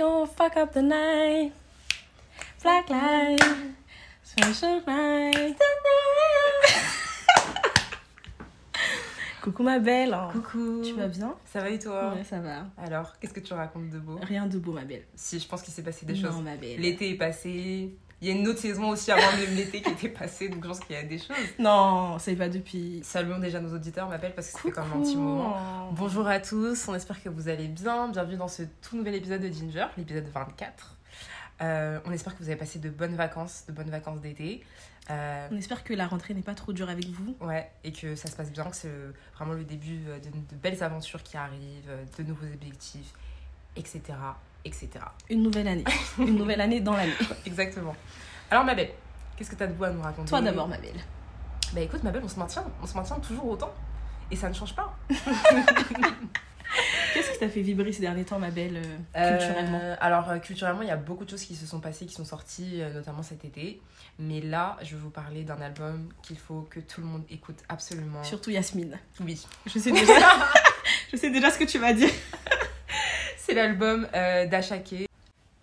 fuck up the night. Black light. Special night. Coucou ma belle. Coucou. Tu vas bien? Ça va et toi? Ouais, ça va. Alors, qu'est-ce que tu racontes de beau? Rien de beau ma belle. Si, je pense qu'il s'est passé des non, choses. ma belle. L'été est passé. Il y a une autre saison aussi avant même l'été qui était passée, donc je pense qu'il y a des choses. Non, c'est pas depuis. Saluons déjà nos auditeurs, ma belle, parce que c'était quand même un petit moment. Bonjour à tous, on espère que vous allez bien. Bienvenue dans ce tout nouvel épisode de Ginger, l'épisode 24. Euh, on espère que vous avez passé de bonnes vacances, de bonnes vacances d'été. Euh, On espère que la rentrée n'est pas trop dure avec vous. ouais, et que ça se passe bien, que c'est vraiment le début euh, de, de belles aventures qui arrivent, euh, de nouveaux objectifs, etc. etc. Une nouvelle année. Une nouvelle année dans l'année. Exactement. Alors, ma belle, qu'est-ce que tu as de beau à nous raconter Toi d'abord, ma belle. Bah écoute, ma belle, on se maintient, on se maintient toujours autant. Et ça ne change pas. Qu'est-ce qui t'a fait vibrer ces derniers temps, ma belle, euh, culturellement? Euh, Alors, euh, culturellement, il y a beaucoup de choses qui se sont passées, qui sont sorties, notamment cet été. Mais là, je vais vous parler d'un album qu'il faut que tout le monde écoute absolument. Surtout Yasmine. Oui. Je sais déjà. je sais déjà ce que tu vas dire. C'est l'album euh, d'Ashake,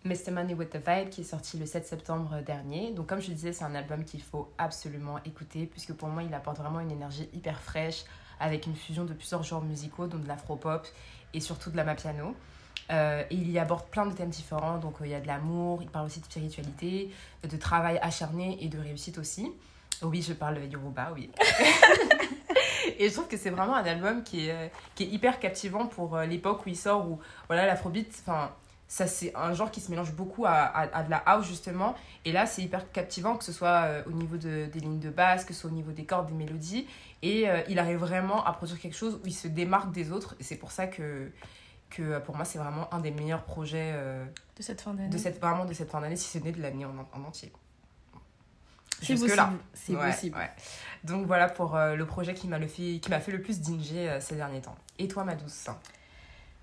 Mr. Money with the Vibe, qui est sorti le 7 septembre dernier. Donc, comme je disais, c'est un album qu'il faut absolument écouter, puisque pour moi, il apporte vraiment une énergie hyper fraîche, avec une fusion de plusieurs genres musicaux, dont de l'afro-pop et surtout de la mapiano. Euh, et il y aborde plein de thèmes différents, donc euh, il y a de l'amour, il parle aussi de spiritualité, de travail acharné et de réussite aussi. Oui, je parle Yoruba, oui. et je trouve que c'est vraiment un album qui est, euh, qui est hyper captivant pour euh, l'époque où il sort, où voilà, l'afrobeat, enfin, ça c'est un genre qui se mélange beaucoup à, à, à de la house justement. Et là, c'est hyper captivant, que ce soit euh, au niveau de, des lignes de basse, que ce soit au niveau des cordes, des mélodies. Et euh, il arrive vraiment à produire quelque chose où il se démarque des autres. Et c'est pour ça que, que pour moi, c'est vraiment un des meilleurs projets euh, De cette fin d'année. de cette, vraiment de cette fin d'année, si ce n'est de l'année en, en entier. C'est possible. C'est Ouais, possible. ouais. Donc voilà pour euh, le projet qui m'a le fait, qui m'a fait le plus dinger euh, ces derniers temps. Et toi, ma douce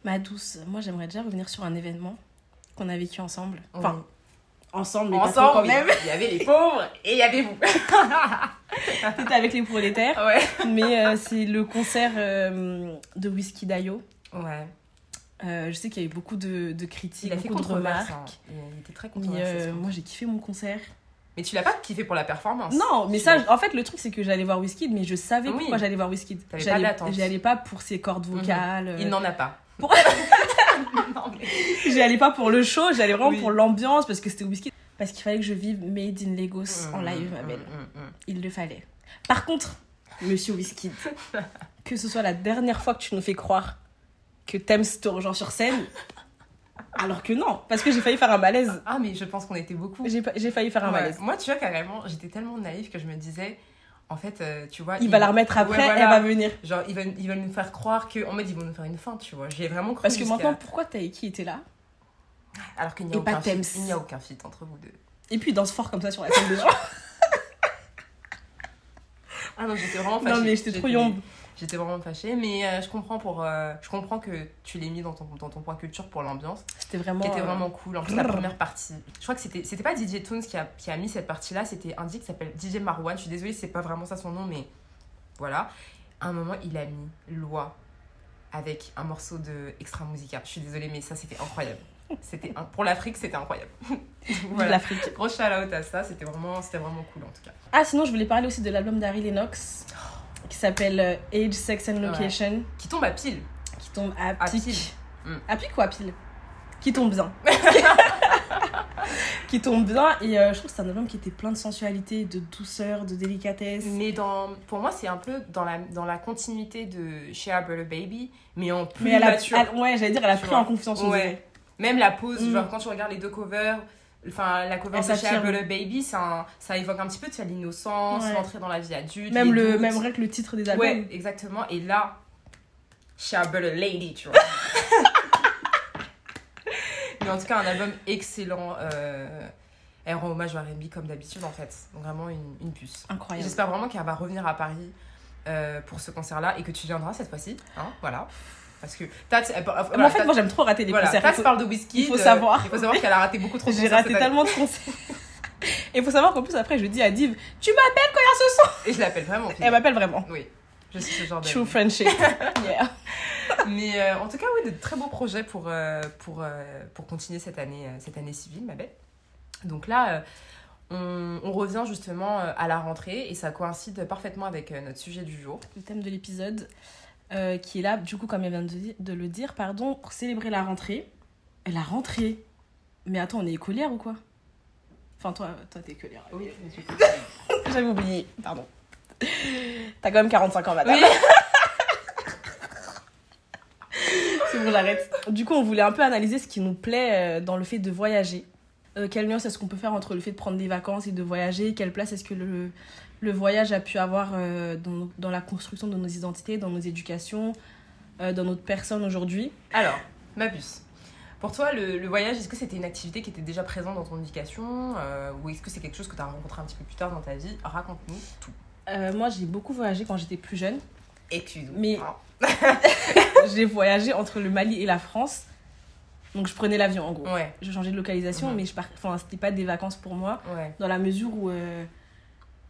Ma douce, moi j'aimerais déjà revenir sur un événement qu'on a vécu ensemble. Enfin, Oui. ensemble, mais pas trop ensemble quand oui. même. Il y avait les pauvres et il y avait vous. T'étais avec les prolétaires. ouais. Mais euh, c'est le concert euh, de Whisky Dayo. Ouais. Euh, je sais qu'il y a eu beaucoup de, de critiques, Il a fait beaucoup de controverse. remarques. hein. Il était très controversé. euh, moi j'ai kiffé mon concert. Mais tu l'as pas kiffé pour la performance Non, mais ça, en fait, le truc c'est que j'allais voir Whisky, mais je savais Oui. pourquoi j'allais voir pas J'allais d'attente. j'y allais pas pour ses cordes vocales. euh, Il n'en a pas. Pour- Non, mais- J'y allais pas pour le show, j'allais vraiment Oui. pour l'ambiance parce que c'était Whisky. Parce qu'il fallait que je vive Made in Lagos en live, ma belle. mm, mm. Il le fallait. Par contre, monsieur Whisky, que ce soit la dernière fois que tu nous fais croire que t'aimes ce genre sur scène, alors que non, parce que j'ai failli faire un malaise. Ah, mais je pense qu'on était beaucoup. J'ai failli faire un Ouais. malaise. Moi, tu vois, carrément, j'étais tellement naïve que je me disais, en fait, euh, tu vois. Il va la remettre après, Ouais, voilà. elle va venir. Genre, ils veulent, ils veulent nous faire croire que, en mode, ils vont nous faire une fin, tu vois. J'ai vraiment cru. Parce que maintenant, pourquoi Taiki était là? Alors qu'il n'y a, aucun fit- il n'y a aucun fit entre vous deux. Et puis il danse fort comme ça sur la scène des gens. Ah non, j'étais vraiment fâchée. Non, mais j'étais trop yombe. J'étais vraiment fâchée, mais euh, je comprends pour, euh, je comprends que tu l'aies mis dans ton, dans ton point culture pour l'ambiance, C'était vraiment. qui était euh, vraiment cool. En plus, la première partie, je crois que c'était, c'était pas DJ Toons qui a, qui a mis cette partie-là, c'était un DJ qui s'appelle DJ Marwan. Je suis désolée, c'est pas vraiment ça son nom, mais voilà. À un moment, il a mis Loi avec un morceau de Extra Musica. Je suis désolée, mais ça, c'était incroyable. C'était un- pour l'Afrique, c'était incroyable. voilà. l'Afrique. Gros shout out à ça, c'était vraiment, c'était vraiment cool en tout cas. Ah, sinon, je voulais parler aussi de l'album d'Harry Lennox qui s'appelle euh, Age, Sex and Location Qui tombe à pile. qui tombe à À pic. pile. Mm. À pic ou à pile? Qui tombe bien. qui tombe bien et euh, je trouve que c'est un album qui était plein de sensualité, de douceur, de délicatesse. Mais dans, pour moi, c'est un peu dans la, dans la continuité de Shea Butter Baby, mais en plus Mais elle a, elle- ouais, j'allais dire, elle a pris en confiance on Ouais. Même la pose, Mm. genre quand tu regardes les deux covers, enfin la cover de Shea s'affirme. Butter Baby, ça évoque un petit peu de l'innocence, Ouais. l'entrée dans la vie adulte. Même le, doutes. même vrai que le titre des albums. Ouais, exactement. Et là, Shea Butter Lady, tu vois. mais en tout cas, un album excellent. Euh, elle rend hommage au R&B comme d'habitude en fait. Donc vraiment une, une puce. Incroyable. J'espère vraiment qu'elle va revenir à Paris euh, pour ce concert-là et que tu viendras cette fois-ci. Hein, voilà. Parce que Tats, elle- euh, Mais voilà, en fait, Tats- moi j'aime trop rater les voilà, concerts. Tats faut- parle de whisky. il faut savoir. Il faut savoir qu'elle a raté beaucoup trop de J'ai concerts raté cette année. tellement de concerts. Et il faut savoir qu'en plus, après, je dis à Div, tu m'appelles quand il y a ce son Et je l'appelle vraiment. Elle m'appelle vraiment. Oui, je suis ce genre de. True friendship. yeah. Mais euh, en tout cas, oui, de très beaux projets pour, euh, pour, euh, pour continuer cette année, euh, cette année civile, ma belle. Donc là, euh, on, on revient justement euh, à la rentrée et ça coïncide parfaitement avec euh, notre sujet du jour. Le thème de l'épisode euh, qui est là, du coup, comme elle vient de, le dire, pardon, pour célébrer la rentrée. Et La rentrée Mais attends, on est écolière ou quoi? Enfin, toi, toi t'es écolière. Oui, J'avais oublié, pardon. T'as quand même 45 ans, madame. Oui. C'est bon, j'arrête. Du coup, on voulait un peu analyser ce qui nous plaît euh, dans le fait de voyager. Euh, quelle nuance est-ce qu'on peut faire entre le fait de prendre des vacances et de voyager? Quelle place est-ce que le, le voyage a pu avoir euh, dans, dans la construction de nos identités, dans nos éducations, euh, dans notre personne aujourd'hui? Alors, ma puce. Pour toi, le, le voyage, est-ce que c'était une activité qui était déjà présente dans ton éducation euh, ou est-ce que c'est quelque chose que tu as rencontré un petit peu plus tard dans ta vie? Raconte-nous tout. Moi, j'ai beaucoup voyagé quand j'étais plus jeune. Excuse-moi. Mais- j'ai voyagé entre le Mali et la France. Donc, je prenais l'avion, en gros. Ouais, Je changeais de localisation, mais je par... enfin, c'était pas des vacances pour moi, ouais. dans la mesure où euh,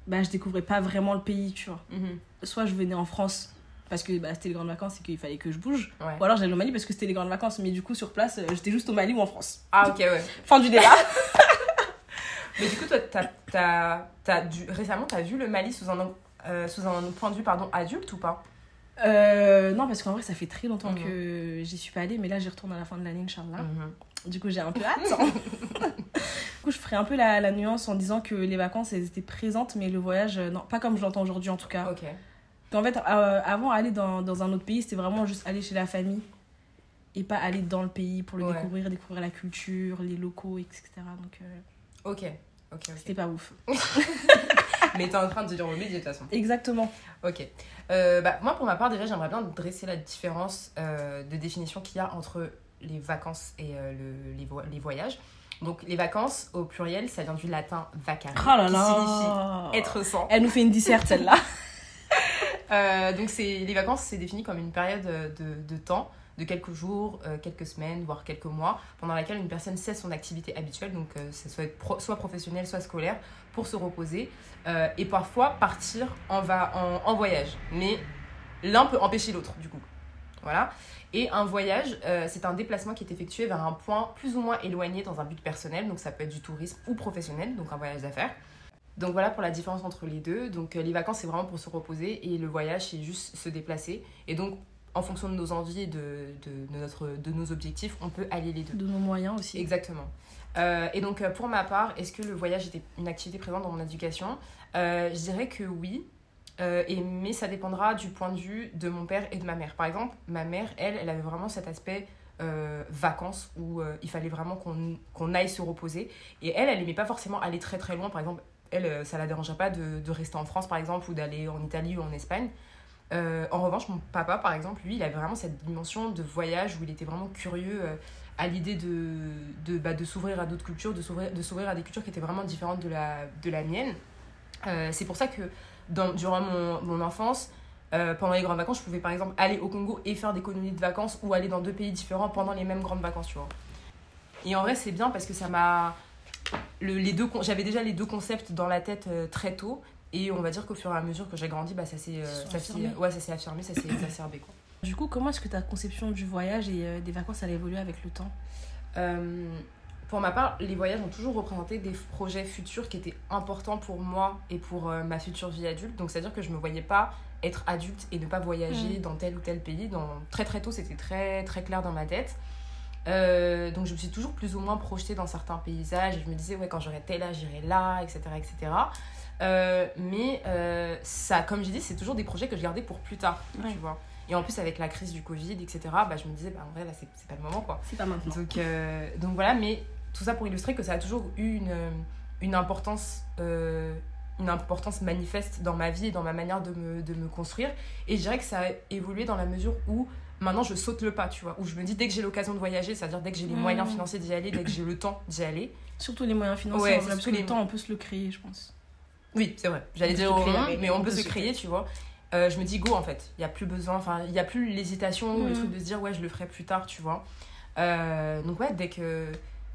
bah, je découvrais pas vraiment le pays, tu vois. Mhm. Soit je venais en France parce que bah, c'était les grandes vacances et qu'il fallait que je bouge, Ouais. ou alors j'allais au Mali parce que c'était les grandes vacances, mais du coup, sur place, euh, j'étais juste au Mali ou en France. Ah, ok, ouais. Fin du débat. Mais du coup, toi, t'as, t'as, t'as dû, récemment, t'as vu le Mali sous un, euh, sous un point de vue pardon, adulte ou pas? Euh, non, parce qu'en vrai, ça fait très longtemps Mhm. que j'y suis pas allée, mais là, j'y retourne à la fin de l'année, Inch'Allah. Mhm. Du coup, j'ai un peu hâte. du coup, je ferai un peu la, la nuance en disant que les vacances, elles étaient présentes, mais le voyage, euh, non, pas comme je l'entends aujourd'hui en tout cas. Ok. Qu'en fait, euh, avant, aller dans, dans un autre pays, c'était vraiment juste aller chez la famille et pas aller dans le pays pour le Ouais. découvrir, découvrir la culture, les locaux, etc. Donc, euh, Ok. Ok, ok. c'était pas ouf. Mais t'es en train de dire remédier de toute façon. Exactement. Ok. Euh, bah, moi, pour ma part, déjà, j'aimerais bien dresser la différence euh, de définition qu'il y a entre les vacances et euh, le- les, vo- les voyages. Donc, les vacances, au pluriel, ça vient du latin vacare, Oh là qui là signifie être sans. Elle nous fait une disserte, celle-là. Donc, les vacances, c'est défini comme une période de, de temps, de quelques jours, euh, quelques semaines, voire quelques mois, pendant laquelle une personne cesse son activité habituelle, donc euh, ça soit, soit professionnelle, soit scolaire, pour se reposer euh, et parfois partir en, va, en, voyage. Mais l'un peut empêcher l'autre, du coup. Voilà. Et un voyage, euh, c'est un déplacement qui est effectué vers un point plus ou moins éloigné dans un but personnel, donc ça peut être du tourisme ou professionnel, donc un voyage d'affaires. Donc voilà pour la différence entre les deux. Donc les vacances, c'est vraiment pour se reposer et le voyage, c'est juste se déplacer. Et donc, en fonction de nos envies et de, de, de notre, de nos objectifs, on peut allier les deux. De nos moyens aussi. Exactement. Euh, et donc, euh, pour ma part, est-ce que le voyage était une activité présente dans mon éducation Euh, Je dirais que oui. Euh, et, mais ça dépendra du point de vue de mon père et de ma mère. Par exemple, ma mère, elle, elle avait vraiment cet aspect euh, vacances où euh, il fallait vraiment qu'on aille se reposer. Et elle, elle aimait pas forcément aller très très loin. Par exemple, elle, ça la dérangeait pas de, de rester en France, par exemple, ou d'aller en Italie ou en Espagne. Euh, en revanche, mon papa, par exemple, lui, il avait vraiment cette dimension de voyage où il était vraiment curieux euh, à l'idée de, de, bah, de s'ouvrir à d'autres cultures, de s'ouvrir, à des cultures qui étaient vraiment différentes de la, de la mienne. Euh, c'est pour ça que durant mon, mon enfance, pendant les grandes vacances, je pouvais par exemple aller au Congo et faire des colonies de vacances ou aller dans deux pays différents pendant les mêmes grandes vacances, tu vois. Et en vrai, c'est bien parce que ça m'a. Le, j'avais déjà les deux concepts dans la tête très tôt. Et on va dire qu'au fur et à mesure que j'ai grandi, bah, ça s'est euh, affirmés. ouais, ça s'est affirmé, ça s'est exacerbé. Quoi. Du coup, comment est-ce que ta conception du voyage et euh, des vacances, elle a évolué avec le temps? Euh, pour ma part, les voyages ont toujours représenté des projets futurs qui étaient importants pour moi et pour euh, ma future vie adulte. Donc, c'est-à-dire que je me voyais pas être adulte et ne pas voyager dans tel ou tel pays. Dans... Très très tôt, c'était très très clair dans ma tête. Euh, donc, je me suis toujours plus ou moins projetée dans certains paysages. Je me disais, ouais, quand j'aurai tel âge, j'irai là, etc. etc. Euh, mais euh, ça, comme j'ai dit, c'est toujours des projets que je gardais pour plus tard, Ouais. tu vois. Et en plus, avec la crise du Covid, etc., bah, je me disais, bah, en vrai, là, c'est pas le moment, quoi. C'est pas maintenant. Donc, euh, donc voilà, mais tout ça pour illustrer que ça a toujours eu une, une, importance, une importance manifeste dans ma vie et dans ma manière de me, de me construire. Et je dirais que ça a évolué dans la mesure où maintenant je saute le pas, tu vois. Où je me dis dès que j'ai l'occasion de voyager, c'est-à-dire dès que j'ai les moyens financiers d'y aller, dès que j'ai le temps d'y aller. Surtout les moyens financiers, Ouais, parce que le les- temps, on peut se le créer, je pense. Oui, c'est vrai. J'allais dire au créer, moins, mais on, peut se créer, tu vois. Euh, je me dis go en fait. Il n'y a plus besoin, enfin, il n'y a plus l'hésitation ou le Mhm. truc de se dire ouais, je le ferai plus tard, tu vois. Euh, donc ouais, dès que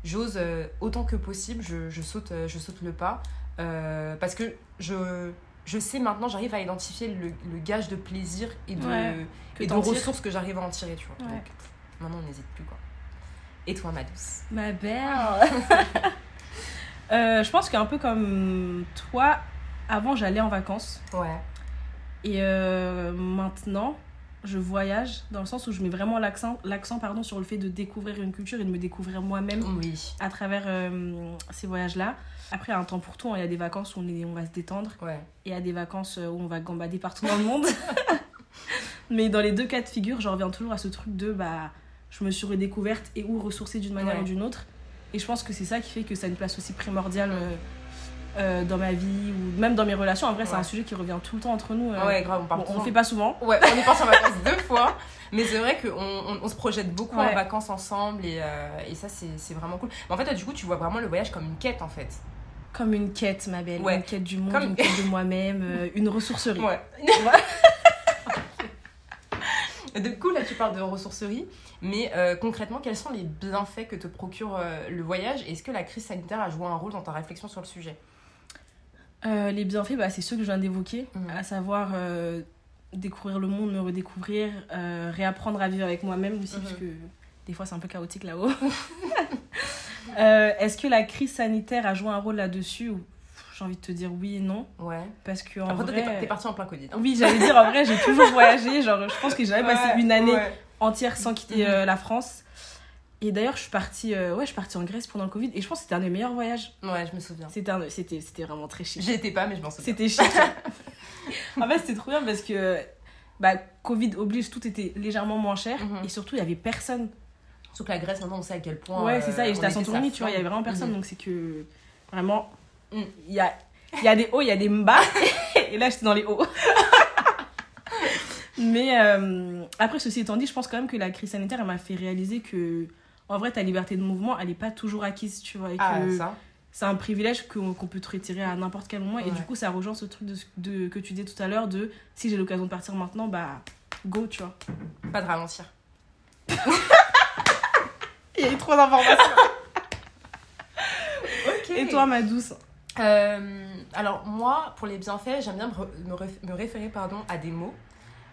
j'ose euh, autant que possible, je, je saute, je saute le pas. Parce que je, je sais maintenant, j'arrive à identifier le, le gage de plaisir et de, Ouais, et de ressources que j'arrive à en tirer, tu vois. Ouais. Donc, maintenant, on n'hésite plus, quoi. Et toi, ma douce Ma belle. Euh, je pense qu'un peu comme toi, avant j'allais en vacances. Ouais. Et euh, maintenant, je voyage dans le sens où je mets vraiment l'accent, l'accent pardon, sur le fait de découvrir une culture et de me découvrir moi-même Oui. à travers euh, ces voyages-là. Après, il y a un temps pour tout. hein. Il y a des vacances où on, est, on va se détendre Ouais. et il y a des vacances où on va gambader partout dans le monde. Mais dans les deux cas de figure, je reviens toujours à ce truc de bah, je me suis redécouverte et ou ressourcée d'une manière Ouais. ou d'une autre. Et je pense que c'est ça qui fait que ça a une place aussi primordiale euh, euh, dans ma vie ou même dans mes relations. En vrai, c'est un sujet qui revient tout le temps entre nous. euh. Ouais, grave, on parle Bon, on souvent. fait pas souvent. Ouais, on est parti en vacances deux fois. Mais c'est vrai qu'on on, on se projette beaucoup en vacances ensemble et, euh, et ça, c'est vraiment cool. Mais en fait, toi, du coup, tu vois vraiment le voyage comme une quête, en fait. Comme une quête, ma belle. Ouais. Une quête du monde, Comme- une quête de moi-même, une ressourcerie. Ouais. De coup, là, tu parles de ressourcerie. Mais euh, concrètement, quels sont les bienfaits que te procure euh, le voyage Et Est-ce que la crise sanitaire a joué un rôle dans ta réflexion sur le sujet? Euh, les bienfaits, bah, c'est ceux que je viens d'évoquer, Mhm. à savoir découvrir le monde, me redécouvrir, réapprendre à vivre avec moi-même aussi, Mhm. parce que des fois c'est un peu chaotique là-haut. Est-ce que la crise sanitaire a joué un rôle là-dessus J'ai envie de te dire oui et non, Ouais. parce que en Après, vrai... t'es parti en plein Covid. hein. Oui, j'allais dire, en vrai, j'ai toujours voyagé. Genre, je pense que j'ai jamais passé une année ouais. entière sans quitter Mhm. euh, la France. Et d'ailleurs, je suis partie, euh, ouais, je suis partie en Grèce pendant le Covid et je pense que c'était un des meilleurs voyages. Ouais, je me souviens. C'était un- c'était c'était vraiment très chic. J'y étais pas, mais je m'en souviens. C'était chic. en fait, c'était trop bien parce que bah, Covid oblige, tout était légèrement moins cher Mhm. et surtout, il y avait personne. Surtout que la Grèce, maintenant, on sait à quel point. ouais, euh, c'est ça. Et on j'étais à Santorini, sa tu vois, il y avait vraiment personne. Mhm. Donc, c'est que vraiment, Mm. il y a, y a des hauts, il y a des bas. et là, j'étais dans les hauts. Mais euh, après, ceci étant dit, je pense quand même que la crise sanitaire, elle m'a fait réaliser que, en vrai, ta liberté de mouvement, elle n'est pas toujours acquise, tu vois. Et Ah, que c'est un privilège qu'on peut te retirer à n'importe quel moment. Et du coup, ça rejoint ce truc de, de- que tu disais tout à l'heure de si j'ai l'occasion de partir maintenant, bah, go, tu vois. Pas de ralentir. Il y a eu trop d'informations. Ok. Et toi, ma douce? Euh, alors moi, pour les bienfaits, j'aime bien me, me référer pardon, à des mots.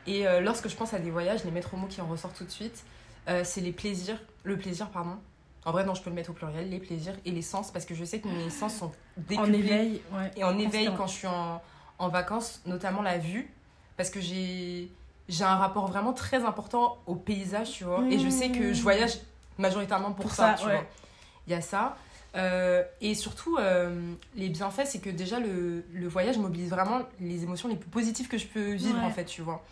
Et euh, lorsque je pense à des voyages, les mettre aux mots qui en ressortent tout de suite, euh, c'est les plaisirs, le plaisir pardon. En vrai, non, je peux le mettre au pluriel, les plaisirs et les sens, parce que je sais que mes sens sont En décuplés éveil, ouais. et en éveil quand je suis en, en vacances, notamment la vue, parce que j'ai j'ai un rapport vraiment très important au paysage, tu vois. Et je sais que je voyage majoritairement pour, Pour ça, ça, tu ouais. vois. Il y a ça. Euh, et surtout, euh, les bienfaits, c'est que déjà, le, le voyage mobilise vraiment les émotions les plus positives que je peux vivre, Ouais. en fait, tu vois.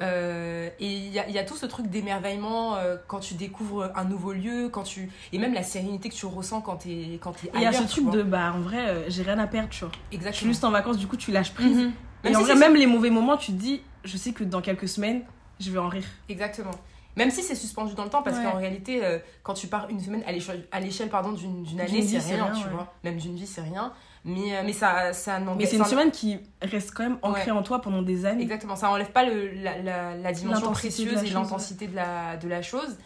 Euh, et il y a, il y a tout ce truc d'émerveillement quand tu découvres un nouveau lieu, quand tu... et même la sérénité que tu ressens quand t'es quand es Et il y a ce truc vois. de, bah, en vrai, j'ai rien à perdre, tu vois. Je suis Exactement. juste en vacances, du coup, tu lâches prise. Mhm. Et Même en si vrai, même les mauvais moments, tu te dis, je sais que dans quelques semaines, je vais en rire. Exactement. Même si c'est suspendu dans le temps, parce Ouais. qu'en réalité, euh, quand tu pars une semaine à l'échelle, pardon, d'une, année, c'est rien, rien, tu ouais. vois. Même d'une vie, c'est rien. Mais, euh, mais ça, ça Mais c'est une semaine qui reste quand même ancrée en toi pendant des années. Exactement, ça enlève pas le, la, la, la dimension précieuse la et l'intensité de, la, de la chose.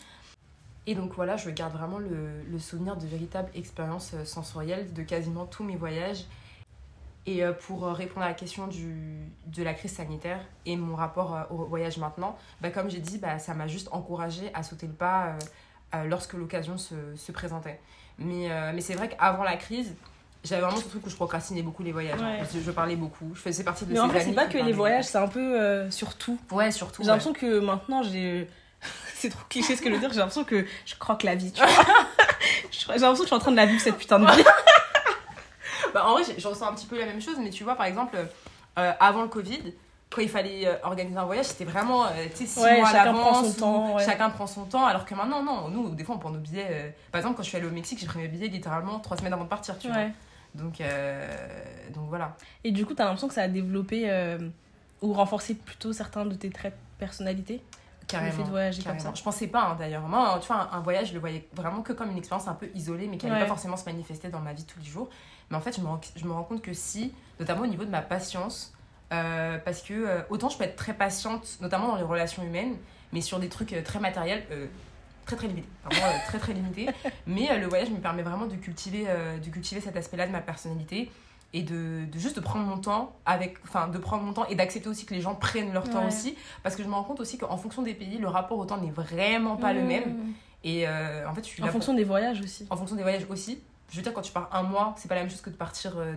Et donc voilà, je garde vraiment le, le souvenir de véritables expériences euh, sensorielles de quasiment tous mes voyages. Et euh, pour euh, répondre à la question du, de la crise sanitaire et mon rapport euh, au voyage maintenant, bah, comme j'ai dit, bah, ça m'a juste encouragée à sauter le pas lorsque l'occasion se, se présentait. Mais, mais c'est vrai qu'avant la crise, j'avais vraiment ce truc où je procrastinais beaucoup les voyages. hein. Je, je parlais beaucoup, je faisais partie de Mais ces en vrai, c'est pas que les voyages, c'est un peu euh, sur tout. beaucoup. Ouais, surtout. J'ai ouais. l'impression que maintenant, j'ai. c'est trop cliché ce que je veux dire, j'ai l'impression que je croque la vie, tu vois. j'ai l'impression que je suis en train de la vivre cette putain de vie. Bah, en vrai, je, ressens un petit peu la même chose, mais tu vois, par exemple, euh, avant le Covid, quand il fallait euh, organiser un voyage, c'était vraiment, euh, tu sais, six Ouais, mois à chacun prend l'avance. son temps, ouais. Chacun prend son temps, alors que maintenant, non. Nous, des fois, on prend nos billets. euh, Par exemple, quand je suis allée au Mexique, j'ai pris mes billets littéralement trois semaines avant de partir, tu vois. Donc, donc voilà. Et du coup, t'as l'impression que ça a développé ou renforcé plutôt certains de tes traits de personnalité? Carrément. Le fait de voyager carrément. comme ça. Je pensais pas, hein, d'ailleurs. Moi, tu vois, un, un voyage, je le voyais vraiment que comme une expérience un peu isolée, mais qui n'allait Ouais. pas forcément se manifester dans ma vie tous les jours. Mais en fait, je me rends, je me rends compte que si, notamment au niveau de ma patience, euh, parce que euh, autant je peux être très patiente, notamment dans les relations humaines, mais sur des trucs euh, très matériels, euh, très très limités. Vraiment très très limités. Mais le voyage me permet vraiment de cultiver, de cultiver cet aspect-là de ma personnalité. et de, de juste de prendre mon temps avec enfin de prendre mon temps et d'accepter aussi que les gens prennent leur temps Ouais. aussi parce que je me rends compte aussi qu'en fonction des pays le rapport au temps n'est vraiment pas le Mmh. même et euh, en fait je suis En là fonction des voyages aussi. en fonction des voyages aussi je veux dire quand tu pars un mois c'est pas la même chose que de partir euh,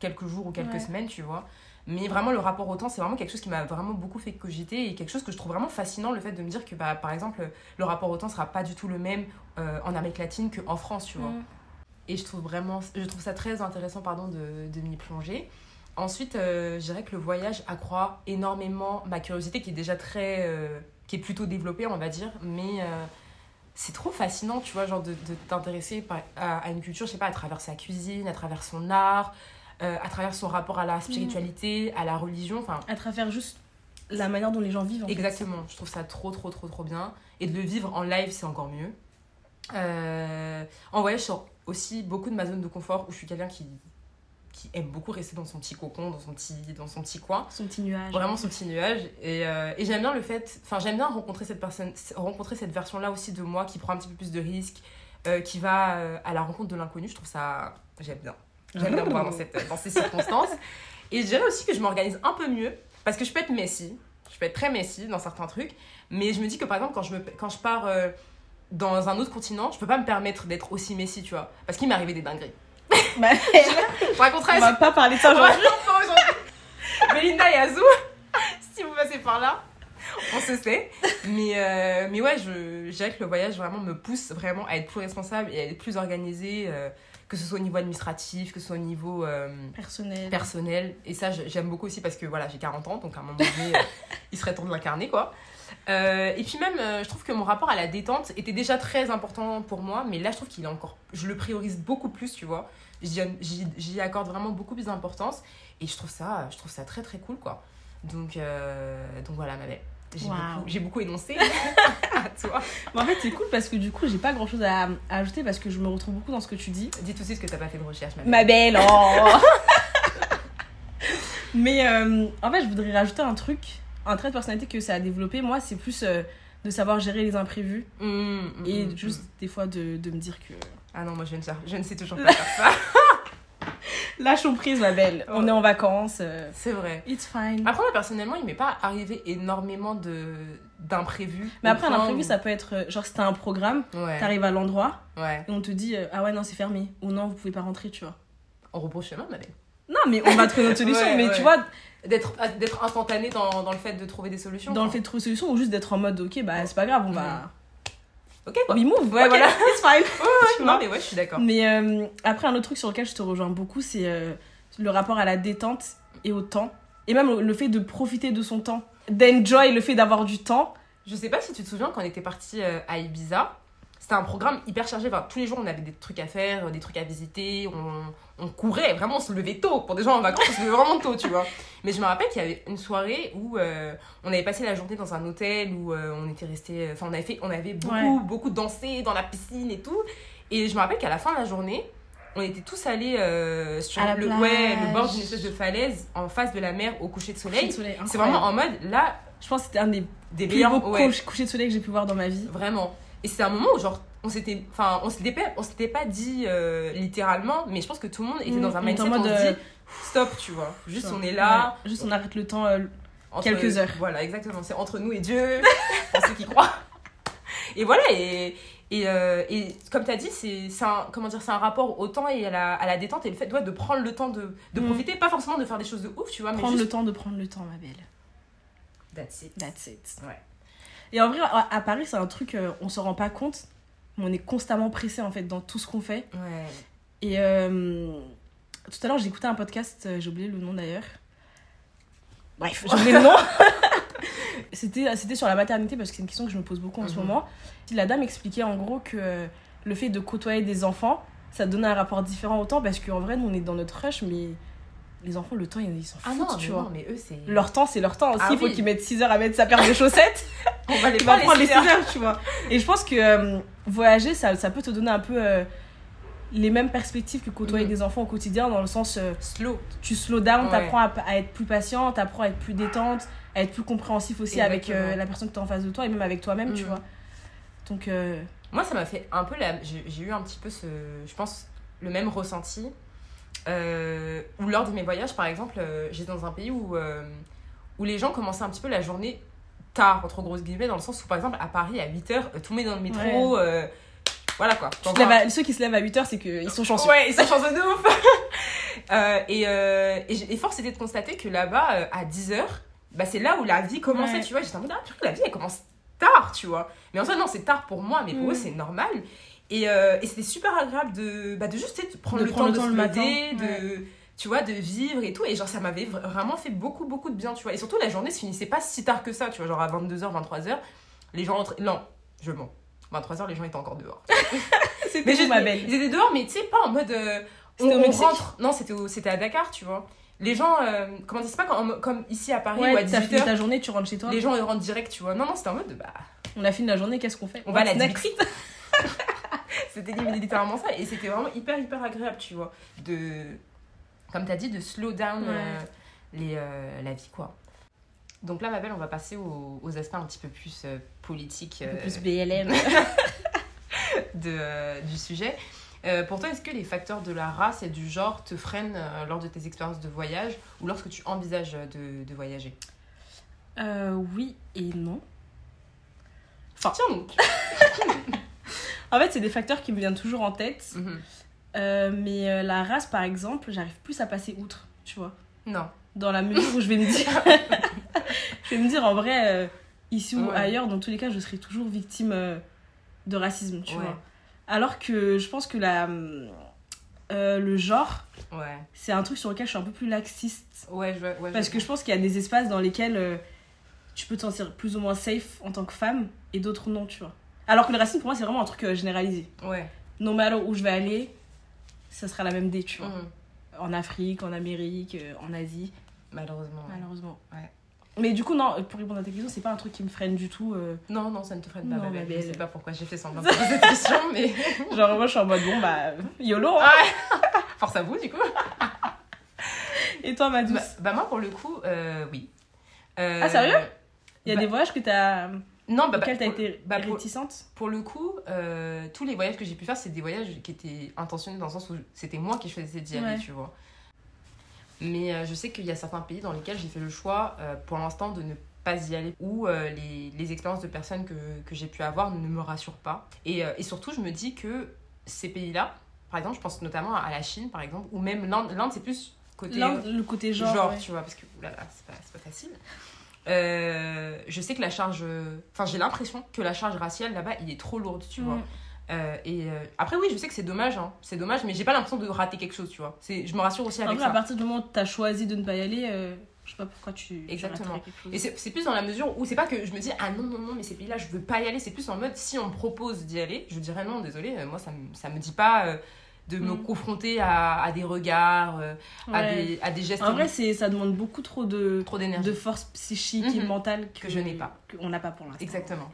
quelques jours ou quelques Ouais. semaines tu vois mais vraiment le rapport au temps c'est vraiment quelque chose qui m'a vraiment beaucoup fait cogiter et quelque chose que je trouve vraiment fascinant le fait de me dire que bah, par exemple le rapport au temps sera pas du tout le même euh, en Amérique latine qu'en France tu vois Mm. et je trouve vraiment je trouve ça très intéressant pardon de, de m'y plonger ensuite euh, je dirais que le voyage accroît énormément ma curiosité qui est déjà très euh, qui est plutôt développée on va dire mais c'est trop fascinant tu vois genre de, de t'intéresser à, à une culture je sais pas à travers sa cuisine à travers son art euh, à travers son rapport à la spiritualité à la religion enfin À travers juste la manière dont les gens vivent. en fait. Exactement, je trouve ça trop trop trop trop bien. Et de le vivre en live, c'est encore mieux. Euh, en voyage, je sors aussi beaucoup de ma zone de confort où je suis quelqu'un qui, qui aime beaucoup rester dans son petit cocon, dans son petit, dans son petit coin. Son petit nuage. Vraiment son petit nuage. Et, euh, et j'aime bien le fait, enfin j'aime bien rencontrer cette personne, rencontrer cette version-là aussi de moi qui prend un petit peu plus de risques, euh, qui va euh, à la rencontre de l'inconnu. Je trouve ça, j'aime bien. J'aime bien me voir dans, cette, dans ces circonstances. Et je dirais aussi que je m'organise un peu mieux parce que je peux être messy. Je peux être très messy dans certains trucs. Mais je me dis que par exemple, quand je, me, quand je pars euh, dans un autre continent, je peux pas me permettre d'être aussi messy, tu vois. Parce qu'il m'est arrivé des dingueries. Bah, Je raconterai on va pas parler de ça aujourd'hui. Melinda et Azou, si vous passez par là, on se sait. Mais, euh, mais ouais, je, je dirais que le voyage vraiment me pousse vraiment à être plus responsable et à être plus organisée, euh, que ce soit au niveau administratif, que ce soit au niveau euh, Personnel. personnel. Et ça, j'aime beaucoup aussi parce que voilà, j'ai 40 ans, donc à un moment donné, euh, il serait temps de l'incarner, quoi. Euh, et puis même, euh, je trouve que mon rapport à la détente était déjà très important pour moi, mais là, je trouve qu'il est encore... Je le priorise beaucoup plus, tu vois. J'y accorde vraiment beaucoup plus d'importance. Et je trouve ça, je trouve ça très, très cool, quoi. Donc, euh, donc voilà, ma belle. J'ai Wow. beaucoup, énoncé à toi. En fait, c'est cool parce que du coup, j'ai pas grand chose à, à ajouter parce que je me retrouve beaucoup dans ce que tu dis. Dis tout de suite que t'as pas fait de recherche, ma belle. Ma belle, oh Mais en fait, je voudrais rajouter un truc, un trait de personnalité que ça a développé. Moi, c'est plus euh, de savoir gérer les imprévus Mm, mm, et mm, juste des fois de, de me dire que Ah non, moi, je ne sais, je ne sais toujours pas faire ça. lâchons prise, ma belle. On est en vacances. euh, C'est vrai. it's fine. Après, moi, personnellement, il m'est pas arrivé énormément de d'imprévus. Mais après, un imprévu, ça peut être euh, genre, si t'as un programme, Ouais, t'arrives à l'endroit ouais. et on te dit euh, Ah ouais, non, c'est fermé. Ou non, vous pouvez pas rentrer, tu vois. On rebrousse chemin, ma belle. Non, mais on va trouver notre solution. Mais tu vois, D'être d'être instantané dans, dans le fait de trouver des solutions. dans le fait de trouver une solution ou juste d'être en mode Ok, bah c'est pas grave, on va. Ok, quoi. We move. Ouais, voilà. It's fine. Non, mais ouais, je suis d'accord. Mais euh, après, un autre truc sur lequel je te rejoins beaucoup, c'est euh, le rapport à la détente et au temps. Et même le- le fait de profiter de son temps. D'enjoy le fait d'avoir du temps. Je sais pas si tu te souviens quand on était parti euh, à Ibiza. C'était un programme hyper chargé. Enfin, tous les jours, on avait des trucs à faire, des trucs à visiter. On, on courait. Vraiment, on se levait tôt. Pour des gens en vacances, on se levait vraiment tôt, tu vois. Mais je me rappelle qu'il y avait une soirée où euh, on avait passé la journée dans un hôtel où euh, on était resté. Enfin, on avait, fait, on avait beaucoup, Ouais. beaucoup dansé dans la piscine et tout. Et je me rappelle qu'à la fin de la journée, on était tous allés euh, sur le, plage. ouais, le bord d'une espèce de falaise en face de la mer au coucher de soleil. Soleil, C'est vraiment en mode là, Je pense que c'était un des des plus meilleurs. beaux ouais. couchers de soleil que j'ai pu voir dans ma vie. Vraiment. Et c'était un moment où, genre, on s'était. Enfin, on s'était pas, on s'était pas dit euh, littéralement, mais je pense que tout le monde était dans un Mm, mindset où on se euh, dit stop, tu vois. Juste, on est là. Ouais, juste on arrête le temps. euh, entre- quelques heures. Voilà, exactement. C'est entre nous et Dieu, pour ceux qui croient. Et voilà, et. Et, euh, et comme tu as dit, c'est c'est un, comment dire, c'est un rapport au temps et à la, à la détente et le fait ouais, de prendre le temps de, de Mm. profiter, pas forcément de faire des choses de ouf, tu vois, mais prendre juste... le temps de prendre le temps, ma belle. That's it. That's it. Ouais. Et en vrai, à, Paris, c'est un truc, euh, on se rend pas compte, mais on est constamment pressé en fait dans tout ce qu'on fait. Ouais. Et euh, tout à l'heure, écouté un podcast, euh, j'ai oublié le nom d'ailleurs. Bref, j'ai oublié le nom. C'était c'était sur la maternité parce que c'est une question que je me pose beaucoup en ce Mhm. moment. La dame expliquait en gros que le fait de côtoyer des enfants, ça donnait un rapport différent au temps parce qu'en vrai, nous on est dans notre rush, mais les enfants, le temps, ils s'en Ah foutent, non, tu mais vois. non, mais eux, c'est. Leur temps, c'est leur temps. S'il Ah faut oui. qu'ils mettent 6 heures à mettre sa paire de chaussettes, On va les il prendre les six 6 heures. heures, tu vois. Et je pense que euh, voyager, ça, ça peut te donner un peu euh, les mêmes perspectives que côtoyer Mhm. des enfants au quotidien, dans le sens, euh, Slow. tu slow down, Ouais. t'apprends à, à être plus patient, t'apprends à être plus détente, à être plus compréhensif aussi avec euh, la personne que t'as en face de toi et même avec toi-même, tu Mhm. vois. Donc, Moi, ça m'a fait un peu la. J'ai eu un petit peu ce. Je pense, le même ressenti. Euh, où lors de mes voyages, par exemple, euh, j'étais dans un pays où, euh, où les gens commençaient un petit peu la journée tard, entre grosses guillemets, dans le sens où, par exemple, à Paris, à 8h, tout le monde dans le métro. euh, voilà quoi. Tu te à- Ceux qui se lèvent à 8h, c'est qu'ils sont chanceux. Ouais, ils sont chanceux de ouf. Euh, et, euh, et, et force était de constater que là-bas, euh, à 10h, bah, c'est là où la vie commençait, Ouais. tu vois. J'étais en mode, ah, la vie, elle commence tard, tu vois. Mais en soi, non, c'est tard pour moi, mais pour Mm. eux, c'est normal. Et, euh, et c'était super agréable de, bah, de juste de prendre De le prendre temps le de temps se le matin, de, tu vois, de vivre et tout. Et genre, ça m'avait vra- vraiment fait beaucoup, beaucoup de bien, tu vois. Et surtout, la journée se finissait pas si tard que ça, tu vois. Genre à 22h, 23h, les gens rentraient. Non, je mens. 23h, les gens étaient encore dehors. Tout, je- ma belle. Ils étaient dehors, mais tu sais, pas en mode. euh, on, C'était au on rentre. Non, c'était c'était à Dakar, tu vois. Les gens, euh, comment dire, c'est pas comme, comme ici à Paris où à Ouais, t'as fini 18h, ta journée, tu rentres chez toi. les gens ils rentrent direct, tu vois. Non, non, c'était en mode, bah, On a fini la journée, qu'est-ce qu'on fait? On va à la Dimitri. C'était littéralement ça. Et c'était vraiment hyper, hyper agréable, tu vois. De, comme t'as dit, de slow down Ouais. euh, les, euh, la vie, quoi. Donc là, ma belle, on va passer aux, aux aspects un petit peu plus euh, politiques Un peu euh, plus BLM. de, du sujet. Pour toi, est-ce que les facteurs de la race et du genre te freinent lors de tes expériences de voyage ou lorsque tu envisages de, de voyager? Euh, oui et non. Tiens donc En fait, c'est des facteurs qui me viennent toujours en tête. Mhm. Euh, mais euh, la race, par exemple, j'arrive plus à passer outre, tu vois. Non. Dans la mesure où je vais me dire. je vais me dire, en vrai, euh, ici ou Ouais. ailleurs, dans tous les cas, je serai toujours victime de racisme, tu Ouais. vois. Alors que je pense que la, euh, le genre, Ouais. c'est un truc sur lequel je suis un peu plus laxiste. Ouais, je ouais, Parce que je pense qu'il y a des espaces dans lesquels euh, tu peux te sentir plus ou moins safe en tant que femme et d'autres non, tu vois. Alors que le racisme, pour moi, c'est vraiment un truc euh, généralisé. Ouais. No matter où je vais aller, ça sera la même dé, tu vois. Mhm. En Afrique, en Amérique, euh, en Asie, Malheureusement. ouais. malheureusement. Ouais. Mais du coup, non, pour répondre à ta question, c'est pas un truc qui me freine du tout. euh. Non, non, ça ne te freine pas, Non, ma belle. Je sais pas pourquoi j'ai fait semblant de poser cette question, mais Genre, moi, je suis en mode, bon, bah, YOLO. hein. Ah. force à vous, du coup. Et toi, ma douce Bah, bah, moi, pour le coup, euh, oui. Euh, Ah, sérieux? Il y a bah- des voyages que t'as... Non, bah, bah, t'as été bah, réticente Pour le coup, euh, tous les voyages que j'ai pu faire, c'est des voyages qui étaient intentionnels dans le sens où c'était moi qui choisissais d'y aller, Ouais. tu vois. Mais euh, je sais qu'il y a certains pays dans lesquels j'ai fait le choix, euh, pour l'instant, de ne pas y aller, où euh, les, les expériences de personnes que, que j'ai pu avoir ne me rassurent pas. Et, et surtout, je me dis que ces pays-là, par exemple, je pense notamment à la Chine, par exemple, ou même l'Inde, l'Inde c'est plus côté le côté genre. genre, ouais. tu vois, parce que oulala, c'est pas, c'est pas facile. Euh, je sais que la charge. Enfin, j'ai l'impression que la charge raciale là-bas, il est trop lourde, tu vois. Mm. Euh, et euh, après, oui, je sais que c'est dommage, hein. c'est dommage, mais j'ai pas l'impression de rater quelque chose, tu vois. Je me rassure aussi avec vrai, à ça. partir du moment où t'as choisi de ne pas y aller, euh, je sais pas pourquoi tu. Exactement. Et c'est, plus dans la mesure où c'est pas que je me dis ah non, non, non, mais ces pays-là, je veux pas y aller. C'est plus en mode si on me propose d'y aller, je dirais non, désolé, moi ça me, ça me dit pas de me Mm. confronter à, à des regards, euh, à, des, à des gestes En vrai, c'est, ça demande beaucoup trop de, trop d'énergie. de force psychique et Mhm. mentale Que je n'ai pas. Qu'on n'a pas pour l'instant. Exactement.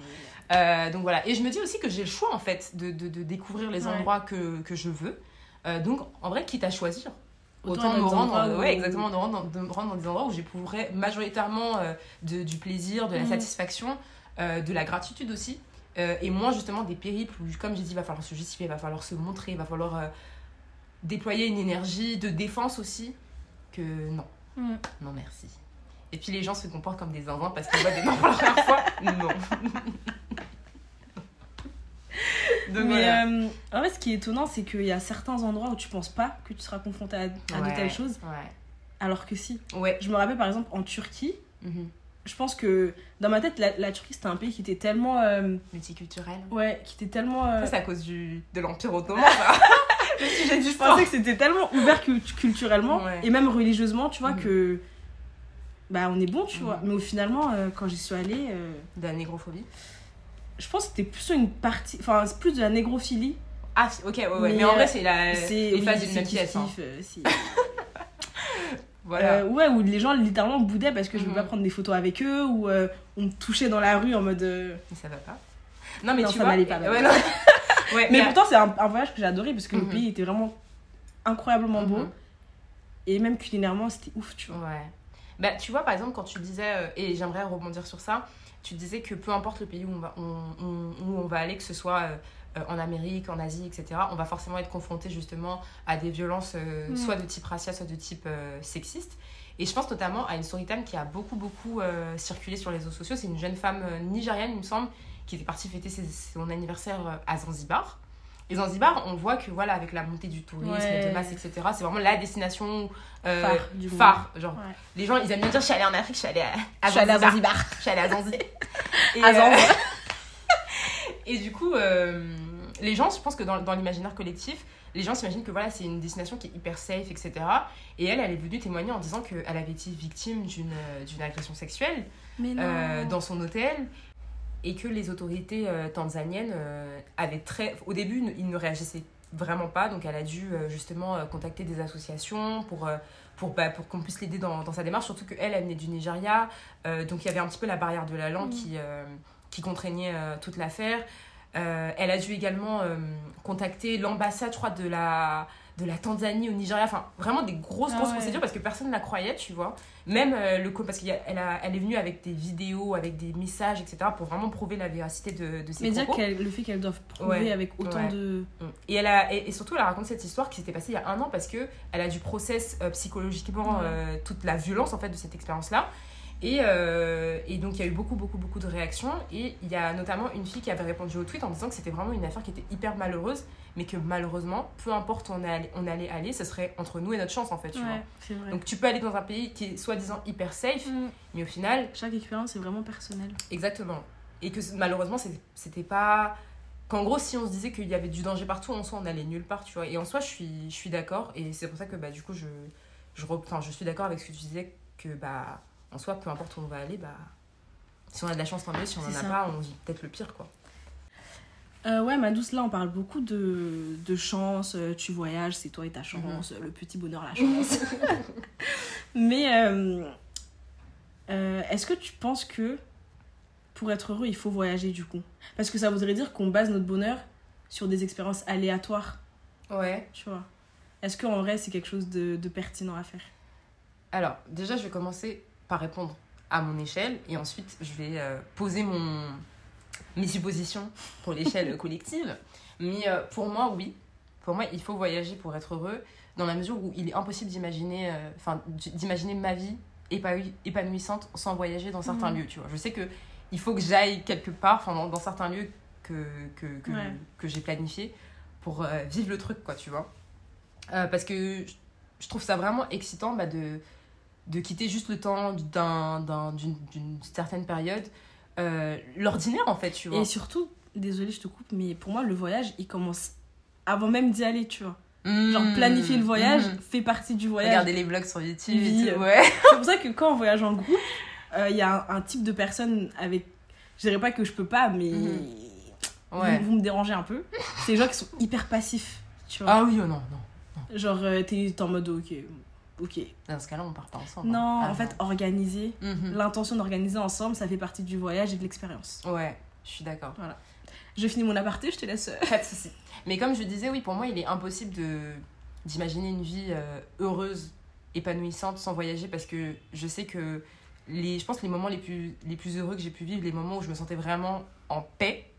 Euh, donc voilà, et je me dis aussi que j'ai le choix en fait de, de, de découvrir les Ouais. endroits que, que je veux. Euh, donc en vrai, quitte à choisir, Autant me rendre, où- ouais, exactement, de, rendre, dans- de me rendre dans des endroits où j'éprouverais majoritairement euh, de, du plaisir, de la Mhm. satisfaction, euh, de la gratitude aussi. Euh, et moins justement des périples où, comme j'ai dit, il va falloir se justifier, il va falloir se montrer, il va falloir euh, déployer une énergie de défense aussi. Que non, Mm. non merci. Et puis les gens se comportent comme des zinzins parce qu'ils voient des noms pour la première fois. Non. Donc Mais voilà. euh, en fait, ce qui est étonnant, c'est qu'il y a certains endroits où tu penses pas que tu seras confronté à, à de telles choses, Ouais. alors que si. Ouais. Je me rappelle par exemple en Turquie, Mhm. Je pense que dans ma tête, la, la Turquie c'était un pays qui était tellement. euh, Multiculturel. ouais, qui était tellement. euh, Ça, c'est à cause du, de l'Empire Ottoman. Le sujet du je sport. pensais que c'était tellement ouvert cul- culturellement Ouais. et même religieusement, tu vois, Mhm. que. Bah, on est bon, tu Mhm. vois. Mais au finalement, euh, quand j'y suis allée, euh, De la négrophobie. je pense que c'était plus une partie. Enfin, c'est plus de la négrophilie. Ah, c'est- ok, ouais, ouais. Mais, Mais, en vrai, c'est la, c'est les phases d'une c'est même pièce. hein. euh, Voilà. Euh, ouais, où les gens littéralement boudaient parce que je Mhm. voulais pas prendre des photos avec eux, ou euh, on me touchait dans la rue en mode. euh, Mais ça va pas. Non, mais Non, tu ça vois. n'allait pas, Ouais, là. non. Ouais, Mais mais- pourtant, c'est un, un voyage que j'ai adoré parce que le Mhm. pays était vraiment incroyablement beau. Mhm. Et même culinairement, c'était ouf, tu vois. Ouais. Bah, tu vois, par exemple, quand tu disais, et j'aimerais rebondir sur ça, tu disais que peu importe le pays où on va, on, on- où on va aller, que ce soit en Amérique, en Asie, etc., on va forcément être confronté justement à des violences euh, Mm. soit de type racial, soit de type euh, sexiste. Et je pense notamment à une story time qui a beaucoup, beaucoup euh, circulé sur les réseaux sociaux. C'est une jeune femme euh, nigériane, il me semble, qui était partie fêter ses- son anniversaire euh, à Zanzibar. Et Zanzibar, on voit que voilà, avec la montée du tourisme Ouais. de masse, etc., c'est vraiment la destination euh, Phare du phare. Genre, Ouais. les gens, ils aiment bien dire je suis allée en Afrique, je suis allée à, à Je suis allée à Zanzibar. Je suis allée à Zanzibar. Et, À euh, Zanzibar. et du coup, euh, les gens, je pense que dans, dans l'imaginaire collectif, les gens s'imaginent que voilà, c'est une destination qui est hyper safe, etc. Et elle, elle est venue témoigner en disant qu'elle avait été victime d'une euh, agression sexuelle euh, dans son hôtel et que les autorités euh, tanzaniennes euh, avaient très... Au début, ne- ils ne réagissaient vraiment pas, donc elle a dû justement contacter des associations pour... pour, bah, pour qu'on puisse l'aider dans, dans sa démarche, surtout qu'elle, elle venait du Nigeria, donc il y avait un petit peu la barrière de la langue Mm. qui, qui contraignait euh, toute l'affaire. Euh, elle a dû également euh, contacter l'ambassade, je crois, de la, de la Tanzanie au Nigeria. Enfin, vraiment des grosses, Ah grosses ouais. procédures parce que personne ne la croyait, tu vois. Même euh, le parce qu'elle elle est venue avec des vidéos, avec des messages, etc. pour vraiment prouver la véracité de, de ses Mais dire propos. qu'elle- le fait qu'elle doive prouver Ouais. avec autant Ouais. de. Mm. Et, elle a, et, et surtout, elle a raconté cette histoire qui s'était passée il y a un an parce que elle a dû process euh, psychologiquement euh, toute la violence en fait de cette expérience-là. Et, euh, et donc, il y a eu beaucoup, beaucoup, beaucoup de réactions. Et il y a notamment une fille qui avait répondu au tweet en disant que c'était vraiment une affaire qui était hyper malheureuse, mais que malheureusement, peu importe où on, allait, on allait aller, ce serait entre nous et notre chance en fait. Tu vois. Ouais, c'est vrai. Donc, tu peux aller dans un pays qui est soi-disant hyper safe, Mm. mais au final, Chaque expérience est vraiment personnelle. Exactement. Et que malheureusement, c'était pas. Qu'en gros, si on se disait qu'il y avait du danger partout, en soi, on allait nulle part, tu vois. Et en soi, je suis, je suis d'accord. Et c'est pour ça que, bah, du coup, je, je, enfin, je suis d'accord avec ce que tu disais, que, bah, en soi, peu importe où on va aller, bah, si on a de la chance, tant mieux. Si on en a ça. pas, on vit peut-être le pire, quoi. Euh, ouais, ma douce, là, on parle beaucoup de, de chance. euh, Tu voyages, c'est toi et ta chance. Mhm. Le petit bonheur, la chance. Mais euh, euh, est-ce que tu penses que pour être heureux, il faut voyager du coup? Parce que ça voudrait dire qu'on base notre bonheur sur des expériences aléatoires, Ouais. tu vois? Est-ce qu'en vrai, c'est quelque chose de, de pertinent à faire? Alors, déjà, je vais commencer par répondre à mon échelle. Et ensuite, je vais euh, poser mon, mes suppositions pour l'échelle collective. Mais euh, pour moi, oui. Pour moi, il faut voyager pour être heureux, dans la mesure où il est impossible d'imaginer, euh, enfin, d'imaginer ma vie épanoui- épanouissante sans voyager dans certains Mhm. lieux. Tu vois, je sais que il faut que j'aille quelque part, enfin, dans, dans certains lieux que que, que, Ouais. que j'ai planifié pour vivre le truc, quoi, tu vois. Parce que je, je trouve ça vraiment excitant bah, de de quitter juste le temps d'un- d'un- d'une certaine période, euh, l'ordinaire en fait, tu vois. Et surtout, désolée, je te coupe, mais pour moi, le voyage, il commence avant même d'y aller, tu vois. Genre, Mmh, planifier le voyage mmh. fait partie du voyage. Regarder les vlogs sur YouTube Oui, et tout, ouais. C'est pour ça que quand on voyage en groupe, euh, il y a un, un type de personne avec. Je dirais pas que je peux pas, mais. Vous- Ouais. Vous, me dérangez un peu. C'est les gens qui sont hyper passifs. Tu vois. Ah oui, oh non, non. Genre, euh, t'es en mode ok. Ok. Dans ce cas-là, on part pas ensemble. Non, hein. Ah en fait, organiser. Mhm. L'intention d'organiser ensemble, ça fait partie du voyage et de l'expérience. Ouais, je suis d'accord. Je finis mon aparté, je te laisse. euh, Pas de souci. Mais comme je disais, oui, pour moi, il est impossible de d'imaginer une vie euh, heureuse, épanouissante sans voyager parce que je sais que les, je pense que les moments les plus, les plus heureux que j'ai pu vivre, les moments où je me sentais vraiment en paix,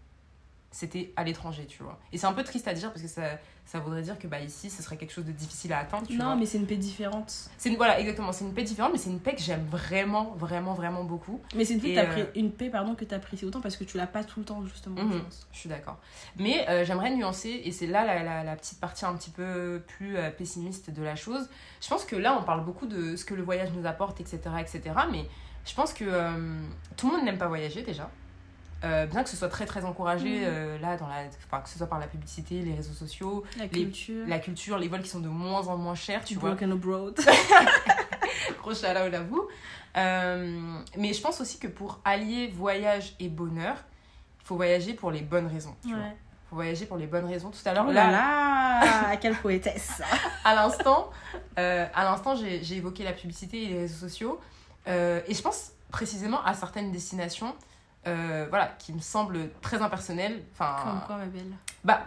c'était à l'étranger, tu vois. Et c'est un peu triste à dire parce que ça, ça voudrait dire que bah, ici, ce serait quelque chose de difficile à atteindre, tu Non, vois. mais c'est une paix différente. C'est une, voilà, exactement, c'est une paix différente, mais c'est une paix que j'aime vraiment, vraiment, vraiment beaucoup. Mais c'est une paix, euh, une paix pardon, que t'apprécies autant parce que tu l'as pas tout le temps, justement. Mhm. je. Je suis d'accord. Mais euh, j'aimerais nuancer, et c'est là la, la, la petite partie un petit peu plus euh, pessimiste de la chose. Je pense que là, on parle beaucoup de ce que le voyage nous apporte, etc. etc. mais je pense que euh, tout le monde n'aime pas voyager déjà. Euh, bien que ce soit très très encouragé Mhm. euh, là dans la enfin, que ce soit par la publicité les réseaux sociaux La culture. la culture les vols qui sont de moins en moins chers tu vois Broken abroad. gros shout out à vous Euh, mais je pense aussi que pour allier voyage et bonheur il faut voyager pour les bonnes raisons tu vois faut voyager pour les bonnes raisons. Tout à l'heure, Oh là là, là, quelle poétesse. à l'instant, à l'instant, j'ai évoqué la publicité et les réseaux sociaux. Et je pense précisément à certaines destinations, euh, voilà, qui me semblent très impersonnelles. Comme Enfin, quoi, ma belle bah,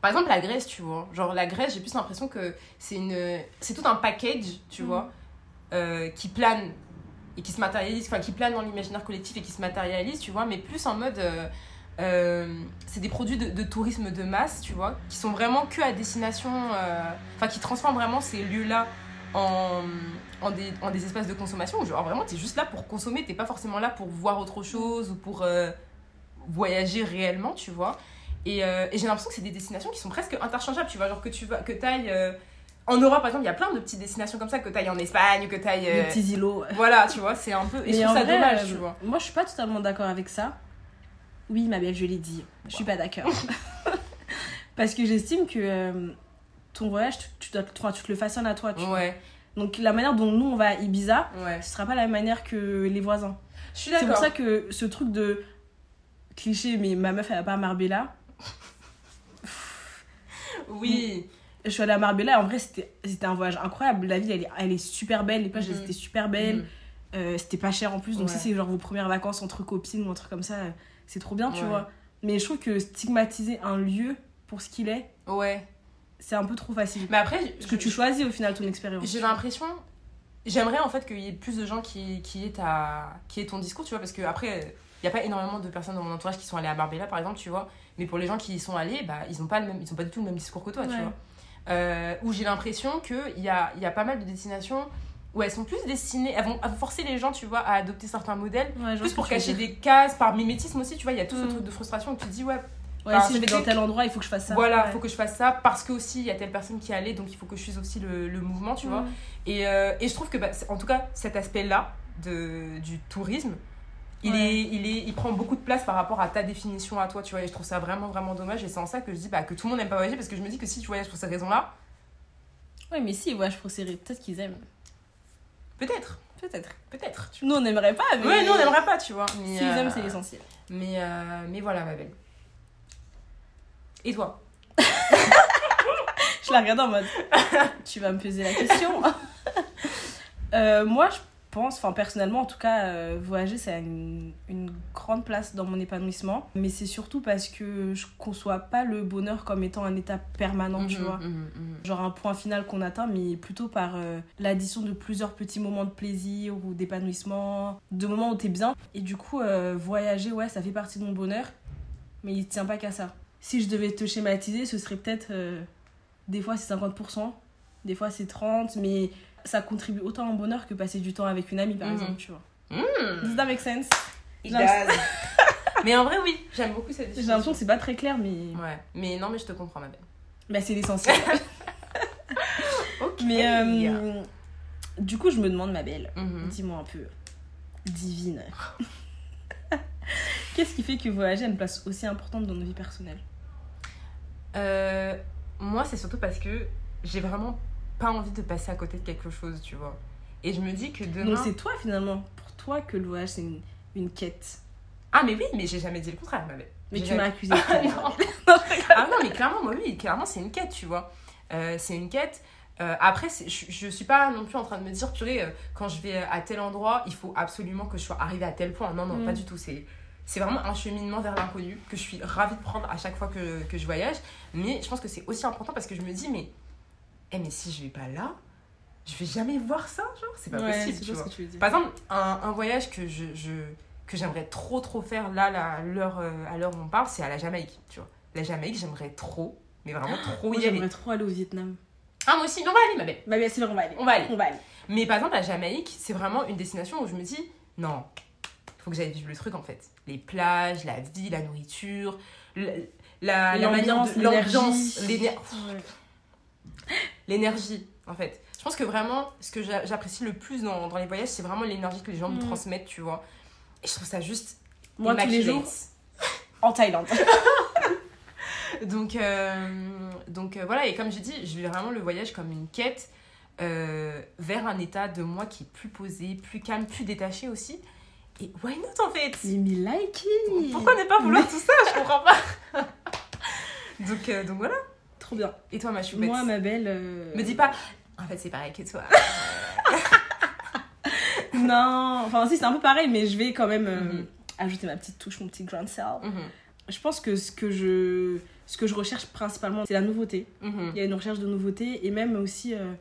par exemple, la Grèce, tu vois. Genre, la Grèce, j'ai plus l'impression que c'est une, c'est tout un package, tu Mm. vois, euh, qui plane et qui se matérialise, enfin, qui plane dans l'imaginaire collectif et qui se matérialise, tu vois, mais plus en mode. euh, c'est des produits de, de tourisme de masse, tu vois, qui sont vraiment que à destination, enfin qui transforment vraiment ces lieux-là en, en, des, en des espaces de consommation. Genre vraiment, t'es juste là pour consommer, t'es pas forcément là pour voir autre chose ou pour euh, voyager réellement, tu vois. Et, euh, et j'ai l'impression que c'est des destinations qui sont presque interchangeables, tu vois, genre que tu vas, que t'ailles euh, en Europe par exemple, il y a plein de petites destinations comme ça, que t'ailles en Espagne, que t'ailles. Des petits îlots. Voilà, tu vois, c'est un peu. Et je trouve ça vrai, dommage, tu vois. Moi, je suis pas totalement d'accord avec ça. Oui, ma belle, je l'ai dit. Je suis pas d'accord. Parce que j'estime que ton voyage, tu, tu dois, tu te le façonnes à toi. Tu vois. Donc, la manière dont nous, on va à Ibiza, ouais. ce sera pas la même manière que les voisins. Je suis C'est pour ça que ce truc de cliché, mais ma meuf, elle va pas à Marbella. Oui. Je suis allée à Marbella, en vrai, c'était un voyage incroyable. La ville, elle est, elle est super belle, les plages, Mhm. elles étaient super belles. Mhm. Euh, c'était pas cher en plus, donc Ouais. si c'est genre vos premières vacances entre copines ou un truc comme ça, euh, c'est trop bien, tu Ouais. vois. Mais je trouve que stigmatiser un lieu pour ce qu'il est, Ouais. C'est un peu trop facile. Mais après, Parce que tu choisis au final ton expérience. j'ai l'impression. J'aimerais en fait qu'il y ait plus de gens qui, qui, aient ta, qui aient ton discours, tu vois, parce que après, il n'y a pas énormément de personnes dans mon entourage qui sont allées à Marbella, par exemple, tu vois. Mais pour les gens qui y sont allés, bah, ils n'ont pas, le même- ils ont pas du tout le même discours que toi, tu vois. Euh, où j'ai l'impression qu'il y a, y a pas mal de destinations où elles sont plus destinées, elles vont, forcer les gens, tu vois, à adopter certains modèles, Ouais, plus pour cacher des cases, par mimétisme aussi, tu vois, il y a tout ce Mm. truc de frustration où tu te dis, ouais, Ouais, Enfin, si je vais dans tel endroit, il faut que je fasse ça. voilà, Ouais. faut que je fasse ça parce que aussi il y a telle personne qui est allée, donc il faut que je suive aussi le, le mouvement, tu vois. Mm. Et, euh, et je trouve que, bah, en tout cas, cet aspect-là du tourisme, il, Ouais. est, il, est, il prend beaucoup de place par rapport à ta définition à toi, tu vois. Et je trouve ça vraiment, vraiment dommage. Et c'est en ça que je dis bah, que tout le monde n'aime pas voyager parce que je me dis que si tu voyages pour ces raisons-là, Ouais, mais si, ouais, je procéderai. Peut-être qu'ils aiment. peut-être, Peut-être. peut-être. Nous, on n'aimerait pas, mais. vois. Ouais, nous on n'aimerait pas, tu vois. S'ils euh, aiment, c'est l'essentiel. Mais, euh, mais voilà, ma belle. Et toi Je la regarde en mode. tu vas me poser la question. Euh, moi, je pense, enfin personnellement en tout cas, euh, voyager, ça a une, une grande place dans mon épanouissement. Mais c'est surtout parce que je conçois pas le bonheur comme étant un état permanent, tu Mhm, vois. mhm, mhm. Genre un point final qu'on atteint, mais plutôt par euh, l'addition de plusieurs petits moments de plaisir ou d'épanouissement, de moments où t'es bien. Et du coup, euh, voyager, ouais, ça fait partie de mon bonheur, mais il tient pas qu'à ça. Si je devais te schématiser, ce serait peut-être. euh, des fois c'est 50%, des fois c'est 30%, mais ça contribue autant au bonheur que passer du temps avec une amie, par Mhm. exemple, tu vois. Mhm. Does that make sense? It Non, does. mais en vrai, oui, j'aime beaucoup cette J'ai l'impression que c'est pas très clair, mais Ouais, mais non, mais je te comprends, ma belle. bah, c'est l'essentiel. Ok. mais euh, du coup, je me demande, ma belle, Mhm. dis-moi un peu, divine. Qu'est-ce qui fait que voyager a une place aussi importante dans nos vies personnelles? Euh, moi, c'est surtout parce que j'ai vraiment pas envie de passer à côté de quelque chose, tu vois. Et je me dis que demain. Donc c'est toi finalement, pour toi que le voyage c'est une, une quête. Ah, mais oui, mais j'ai jamais dit le contraire, ma belle. Mais tu jamais- m'as accusé Ah, non. ah non, mais clairement, moi, oui, clairement, c'est une quête, tu vois. Euh, c'est une quête. Euh, après, je, je suis pas non plus en train de me dire, purée, euh, quand je vais à tel endroit, il faut absolument que je sois arrivée à tel point. Non, non, Mm. pas du tout. C'est, c'est vraiment un cheminement vers l'inconnu que je suis ravie de prendre à chaque fois que, que je voyage. Mais je pense que c'est aussi important parce que je me dis, mais, eh, mais si je vais pas là, je vais jamais voir ça, genre, c'est pas Ouais, possible, c'est tu vois. que tu. Par exemple, un, un voyage que je, je que j'aimerais trop trop faire là, là à l'heure euh, à l'heure où on parle, c'est à la Jamaïque, tu vois. La Jamaïque, j'aimerais trop, mais vraiment trop Moi y aller. j'aimerais trop aller au Vietnam. Ah moi aussi, mais on va aller ma belle. Bah bien sûr on va aller. On va aller. On va aller. Mais par exemple, la Jamaïque, c'est vraiment une destination où je me dis non, il faut que j'aille vivre le truc en fait. Les plages, la vie, la nourriture, la, la manière L'ambiance, de l'ambiance, l'énergie. en fait. Je pense que vraiment, ce que j'a- j'apprécie le plus dans, dans les voyages, c'est vraiment l'énergie que les gens me Mm. transmettent, tu vois. Et je trouve ça juste Moi tous les jours en Thaïlande. Donc, euh, donc euh, voilà, et comme j'ai dit, je vis vraiment le voyage comme une quête euh, vers un état de moi qui est plus posé, plus calme, plus détaché aussi. Et why not en fait? Mais me like it. Pourquoi ne pas vouloir tout ça? Je comprends pas. donc, euh, donc voilà. Trop bien. Et toi, ma choupette? Moi ma belle. euh, Me dis pas, en fait, c'est pareil que toi. Non, enfin si c'est un peu pareil, mais je vais quand même euh, Mhm. ajouter ma petite touche, mon petit grand sel. Mhm, Je pense que ce que je, ce que je recherche principalement, c'est la nouveauté. mhm. Il y a une recherche de nouveauté et même aussi euh,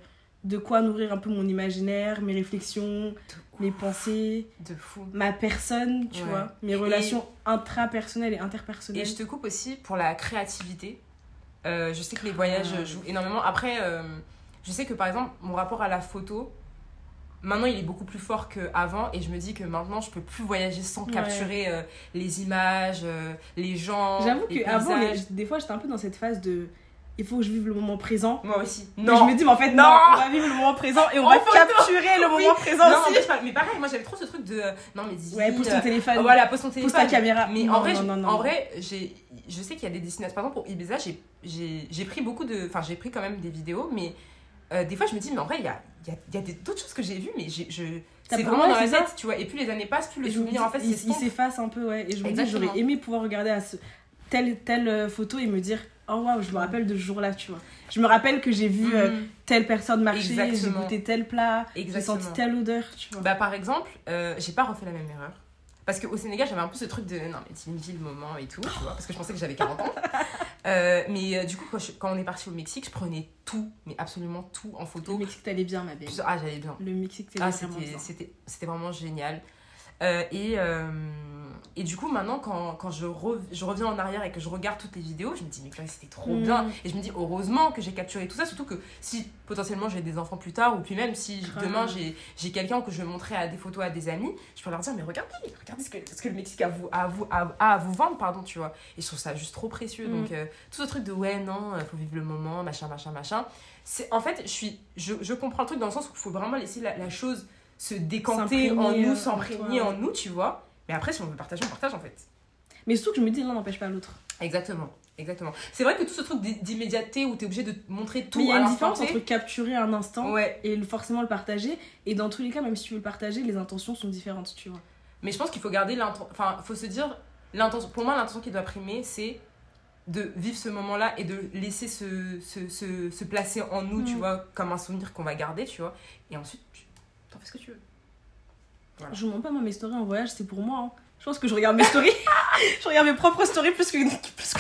de quoi nourrir un peu mon imaginaire, mes réflexions, mes pensées, de fou. ma personne, tu Ouais. vois, mes relations intrapersonnelles et interpersonnelles. Et je te coupe aussi pour la créativité. Euh, je sais que les voyages Ah. jouent énormément. Après, euh, je sais que par exemple, mon rapport à la photo, maintenant il est beaucoup plus fort qu'avant. Et je me dis que maintenant, je peux plus voyager sans Ouais. capturer euh, les images, les gens. J'avoue les que avant, paysages. des fois, j'étais un peu dans cette phase de il faut que je vive le moment présent. Moi aussi. Mais je me dis, mais en fait, non, Non. on va vivre le moment présent et on En va photo. capturer le Oui. moment présent non, aussi. mais, pareil, moi j'avais trop ce truc de. euh, Non, mais dis. Ouais, pose ton euh, téléphone, Voilà, pose ton pose téléphone. ta caméra. Mais Non, en vrai, non, non, non. en vrai j'ai, je sais qu'il y a des destinations. Par exemple, pour Ibiza, j'ai, j'ai, j'ai pris beaucoup de. Enfin, j'ai pris quand même des vidéos, mais euh, des fois, je me dis, mais en vrai, il y a, y a, y a d'autres choses que j'ai vues, mais j'ai, je. C'est vraiment dans la ça. tête, tu vois. Et plus les années passent, plus le souvenir, dis, en fait, il, s'efface un peu, ouais. Et je me dis, j'aurais aimé pouvoir regarder à ce, telle, telle euh, photo et me dire, oh waouh, je me rappelle de ce jour-là, tu vois. Je me rappelle que j'ai vu euh, Mhm. telle personne marcher, j'ai goûté tel plat, j'ai senti telle odeur, tu vois. Bah, par exemple, euh, j'ai pas refait la même erreur. Parce qu'au Sénégal, j'avais un peu ce truc de non, mais tu me dis le moment et tout, tu vois, parce que je pensais que j'avais 40 ans. Euh, mais du coup, quand, je- quand on est parti au Mexique, je prenais tout, mais absolument tout en Le photo. Mexique, t'allais bien, ma belle. Ah, j'allais bien. Le Mexique, t'allais Ah, vraiment bien. c'était vraiment génial. Euh, et, euh, et du coup, maintenant, quand, quand je, je reviens en arrière et que je regarde toutes les vidéos, je me dis, mais purée, c'était trop Mm. bien. Et je me dis, heureusement que j'ai capturé tout ça, surtout que si potentiellement j'ai des enfants plus tard, ou puis même si Ah. demain j'ai, quelqu'un que je vais montrer à des photos à des amis, je peux leur dire, mais regardez, regardez ce que, ce que le Mexique a, à vous, à, vous, a, a à vous vendre, pardon, tu vois. Et je trouve ça juste trop précieux. Mm. Donc, euh, tout ce truc de, ouais, non, faut vivre le moment, machin, machin, machin. En fait, je, suis, je, je comprends le truc dans le sens où il faut vraiment laisser la, la chose se décanter en nous, euh, s'imprégner en nous, tu vois. Mais après, si on veut partager, on partage en fait. Mais surtout que je me dis, l'un n'empêche pas l'autre. Exactement. Exactement. C'est vrai que tout ce truc d'i- d'immédiateté où t'es obligé de montrer tout Mais il y a une différence entre capturer un instant Ouais. et forcément le partager. Et dans tous les cas, même si tu veux le partager, les intentions sont différentes, tu vois. Mais je pense qu'il faut garder l'intention. Enfin, faut se dire, l'intention. Pour moi, l'intention qui doit primer, c'est de vivre ce moment-là et de laisser se, se, se, se placer en nous, tu Mm. vois, comme un souvenir qu'on va garder, tu vois. Et ensuite, tu t'en fais ce que tu veux. Voilà. Je vous montre pas moi mes stories en voyage, c'est pour moi. hein. Je pense que je regarde mes stories. je regarde mes propres stories plus que, plus que.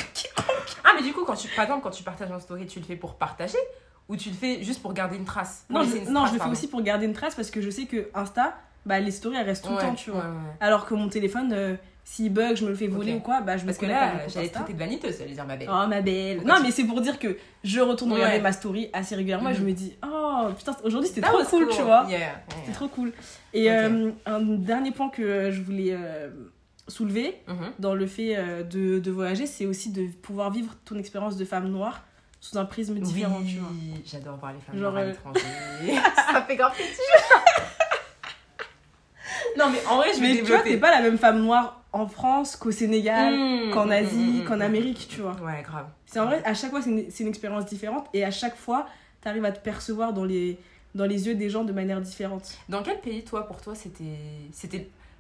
Ah, mais du coup, quand tu, par exemple, quand tu partages en story, tu le fais pour partager ou tu le fais juste pour garder une trace? Non, je, une non, trace, je le fais aussi pour garder une trace parce que je sais que Insta, bah, les stories elles restent tout Ouais, le temps, tu vois. ouais, ouais. Alors que mon téléphone, euh, s'il bug, je me le fais voler ou quoi, bah je me Parce que à mon là, j'allais traiter de vaniteuse, j'allais dire ma belle. Oh ma belle. Pourquoi Non, tu- mais c'est pour dire que je retourne Ouais. regarder ma story assez régulièrement et je Mhm. me dis, oh putain, aujourd'hui c'était trop cool, tu vois. Yeah, yeah. C'était trop cool. Et euh, un dernier point que je voulais euh, soulever Mhm. dans le fait euh, de, de voyager, c'est aussi de pouvoir vivre ton expérience de femme noire sous un prisme différent, tu vois. Oui, j'adore voir les femmes Genre, noires à l'étranger. Ça fait grave plaisir. non, mais en vrai, je vais Mais tu vois, développer. t'es pas la même femme noire en France qu'au Sénégal, Mmh, qu'en mmh, Asie, mmh, qu'en. Amérique, tu vois. Ouais, grave. C'est en vrai, à chaque fois, c'est une, expérience différente et à chaque fois, t'arrives à te percevoir dans les, dans les yeux des gens de manière différente. Dans quel pays, toi, pour toi, c'était.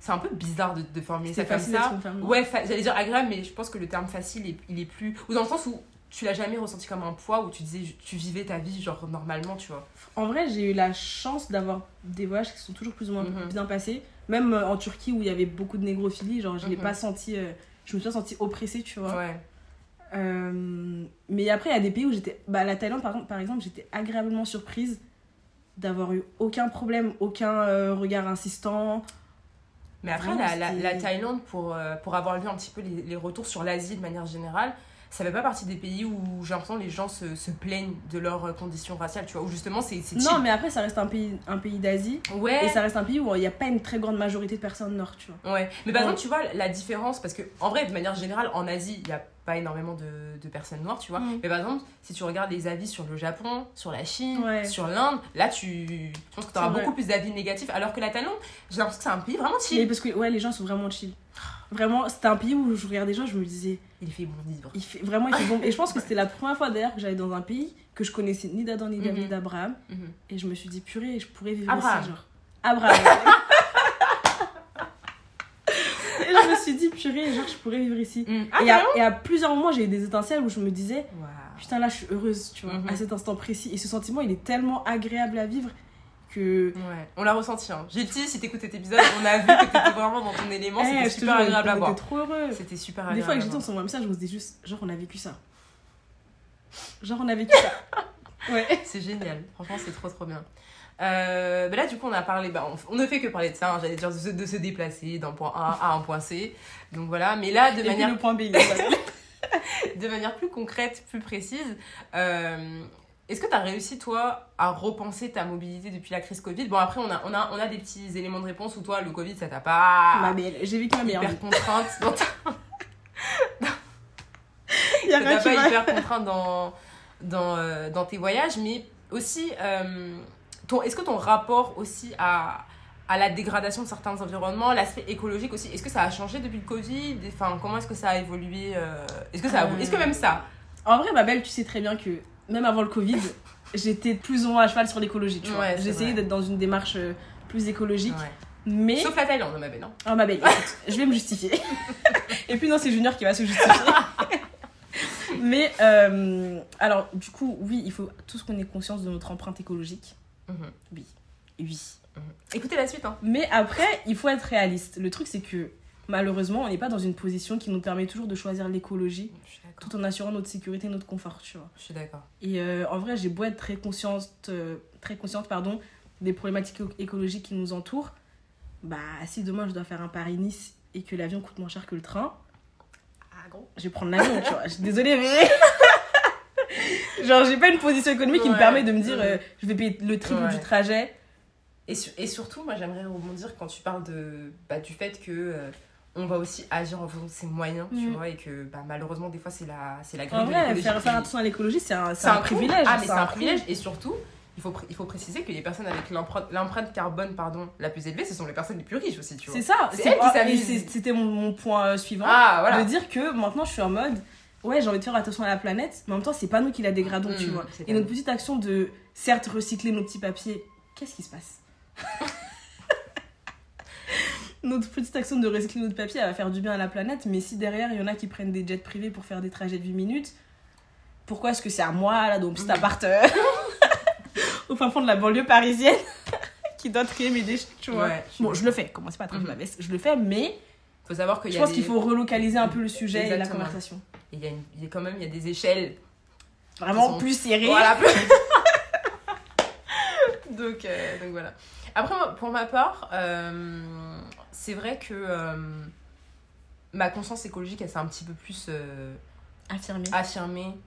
C'est un peu bizarre de, de formuler ça C'est comme facile ça. noire. Ouais, j'allais dire agréable, mais je pense que le terme facile, est- il est plus. Ou dans le sens où tu l'as jamais ressenti comme un poids, où tu disais, tu vivais ta vie, genre normalement, tu vois. En vrai, j'ai eu la chance d'avoir des voyages qui sont toujours plus ou moins Mhm. bien passés. Même euh, en Turquie où il y avait beaucoup de négrophilie, genre je l'ai Mhm. pas senti. euh, je me suis pas sentie oppressée, tu vois. Ouais. Euh, mais après, il y a des pays où j'étais. Bah, la Thaïlande, par, par exemple, j'étais agréablement surprise d'avoir eu aucun problème, aucun euh, regard insistant. Mais après, Vraiment, la, la, c'était- la Thaïlande, pour, euh, pour avoir vu un petit peu les, les retours sur l'Asie de manière générale, ça fait pas partie des pays où j'ai l'impression que les gens se, se plaignent de leurs euh, conditions raciales, tu vois, où justement c'est Non, mais après, ça reste un pays, un pays d'Asie. Ouais. Et ça reste un pays où il n'y a pas une très grande majorité de personnes nord, tu vois. Ouais, mais par Ouais. exemple, tu vois la différence, parce que en vrai, de manière générale, en Asie, il n'y a pas énormément de, de personnes noires, tu vois. Mm. Mais par exemple, si tu regardes les avis sur le Japon, sur la Chine, Ouais. sur l'Inde, là, tu. Je pense que tu auras beaucoup plus d'avis négatifs, alors que la Thaïlande, j'ai l'impression que c'est un pays vraiment Mais chill. parce que ouais, les gens sont vraiment chill. Vraiment, c'était un pays où je regardais les gens, je me disais, Il fait bon vivre. il fait, vraiment, il fait bon. Et je pense que c'était la première fois d'ailleurs que j'allais dans un pays que je connaissais ni d'Adam ni d'Ève, Mhm. d'Abraham. Mhm. Et je me suis dit, purée, je pourrais vivre Abraham. ici, genre. Abraham. et je me suis dit, purée, genre, je pourrais vivre ici. Mm. Ah, et, à, carrément et à plusieurs moments, j'ai eu des étincelles où je me disais, putain, là, je suis heureuse, tu vois, Mhm. à cet instant précis. Et ce sentiment, il est tellement agréable à vivre que. Ouais, on l'a ressenti. Hein. J'ai dit, si t'écoutes cet épisode, on a vu que t'étais vraiment dans ton élément, Eh, c'était super agréable à voir. trop heureux. C'était super Des agréable. fois, avec j'étais, on s'envoie un message, on se dit juste, genre, on a vécu ça. Genre, on a vécu ça. Ouais. C'est génial. Franchement, c'est trop trop bien. Euh, bah là, du coup, on a parlé, bah, on, on ne fait que parler de ça, hein, j'allais dire de se, de se déplacer d'un point A à un point C. Donc voilà, mais là, de Et puis manière le point B. de manière plus concrète, plus précise, euh, est-ce que tu as réussi, toi, à repenser ta mobilité depuis la crise Covid? Bon, après, on a, on, a, on a des petits éléments de réponse où toi, le Covid, ça t'a pas Ma belle, j'ai vécu ma meilleure vie. hyper contrainte dans ta- ça t'a pas hyper contrainte dans, dans, euh, dans tes voyages, mais aussi, euh, est-ce que ton rapport aussi à, à la dégradation de certains environnements, l'aspect écologique aussi, est-ce que ça a changé depuis le Covid? Enfin, comment est-ce que ça a évolué euh, Est-ce que ça a, Euh, est-ce que même ça? En vrai, ma belle, tu sais très bien que même avant le Covid, j'étais plus ou moins à cheval sur l'écologie. tu vois. Ouais, c'est J'essayais d'être dans une démarche euh, plus écologique. Ouais. Mais. Sauf la Thaïlande, ma belle, non Oh ma belle, je vais me justifier. Et puis non, c'est Junior qui va se justifier. Mais euh, alors, du coup, oui, il faut tous qu'on ait conscience de notre empreinte écologique. Mhm. Oui. Oui. Écoutez la suite, hein. Mais après, il faut être réaliste. Le truc, c'est que malheureusement, on n'est pas dans une position qui nous permet toujours de choisir l'écologie Je suis d'accord. Tout en assurant notre sécurité et notre confort, tu vois. Je suis d'accord. Et euh, en vrai, j'ai beau être très consciente, euh, très consciente pardon, des problématiques éco- écologiques qui nous entourent. Bah, si demain je dois faire un Paris-Nice et que l'avion coûte moins cher que le train, Ah, gros. je vais prendre l'avion, tu vois. Je suis désolée, mais. Genre, j'ai pas une position économique qui me permet de me dire euh, je vais payer le triple Ouais. du trajet. Et, su- et surtout, moi, j'aimerais rebondir quand tu parles de, bah, du fait que on va aussi agir en fonction de ses moyens, tu Mhm. vois, et que bah, malheureusement, des fois, c'est la, c'est la grille En de vrai, l'écologie faire, faire attention à l'écologie, c'est un, c'est privilège. Ah, mais c'est un privilège. Et surtout, il faut, il faut préciser que les personnes avec l'empreinte l'empreinte carbone pardon, la plus élevée, ce sont les personnes les plus riches aussi, tu vois. C'est ça. C'est c'est- elle qui et C'était mon, mon point euh, suivant. Ah, voilà. De dire que maintenant, je suis en mode. Ouais, j'ai envie de faire attention à la planète, mais en même temps, c'est pas nous qui la dégradons, tu Mm, vois. Et notre petite action de, certes, recycler nos petits papiers, qu'est-ce qui se passe? Notre petite action de recycler notre papier, elle va faire du bien à la planète, mais si derrière, il y en a qui prennent des jets privés pour faire des trajets de 8 minutes, pourquoi est-ce que c'est à moi, là, dans mon petit Mm. appart euh, au fin fond de la banlieue parisienne, qui doit trier mes déchets, tu vois Ouais, Bon, je le fais, commencez pas à tracher Mhm. ma veste, je le fais, mais faut savoir qu'il y je a pense des- qu'il faut relocaliser un peu le sujet et la Exactement. conversation. Il y a, une- il y a quand même il y a des échelles. Vraiment sont- plus serré. Voilà. donc, euh, donc voilà. Après, moi, pour ma part, euh, c'est vrai que euh, ma conscience écologique, elle s'est un petit peu plus euh, Affirmé. affirmée.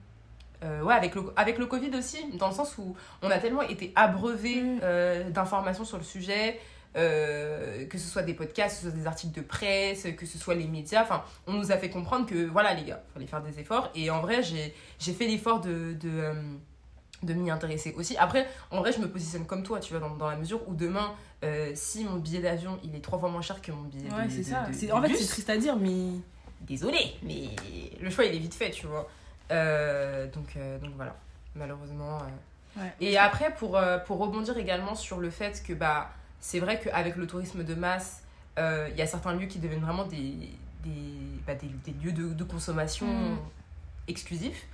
Euh, ouais, avec le, avec le Covid aussi, dans le sens où on a tellement été abreuvé Mm. d'informations sur le sujet, euh, que ce soit des podcasts, que ce soit des articles de presse, que ce soit les médias. Enfin, on nous a fait comprendre que voilà, les gars, il fallait faire des efforts. Et en vrai, j'ai j'ai fait l'effort de, de, de m'y intéresser aussi. Après, en vrai, je me positionne comme toi, tu vois, dans, dans la mesure où demain, euh, si mon billet d'avion il est trois fois moins cher que mon billet Ouais, de, c'est ça. de- C'est- de en fait, bus, c'est triste à dire, mais. désolé, mais le choix il est vite fait, tu vois. Euh, donc, euh, donc voilà, malheureusement. Ouais. Et après, pour, pour rebondir également sur le fait que bah, c'est vrai qu'avec le tourisme de masse, il y a certains lieux qui deviennent vraiment des, des, bah, des, des lieux de, de consommation Mm. exclusifs.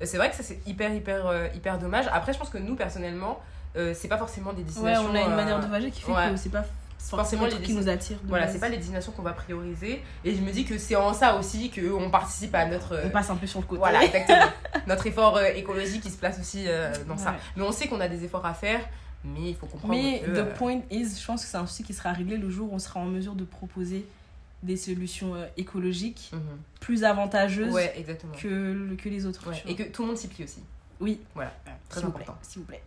Euh, C'est vrai que ça c'est hyper, hyper, euh, hyper dommage. Après, je pense que nous, personnellement, euh, c'est pas forcément des Ouais, destinations. on a une euh, manière de voyager qui fait ouais. que c'est pas forcément forcément le les qui nous attire. voilà, c'est pas les destinations qu'on va prioriser. Et je me dis que c'est en ça aussi qu'on participe à notre. euh, On passe un peu sur le côté. voilà, exactement. notre effort euh, écologique qui se place aussi dans ça. Ouais. Mais on sait qu'on a des efforts à faire, mais il faut comprendre Mais que. the point is, je pense que c'est un souci qui sera réglé le jour où on sera en mesure de proposer des solutions euh, écologiques mhm. plus avantageuses Ouais, que, que les autres. Ouais, Et que tout le monde s'y plie aussi. Oui, Voilà, très s'il vous plaît, important. S'il vous plaît.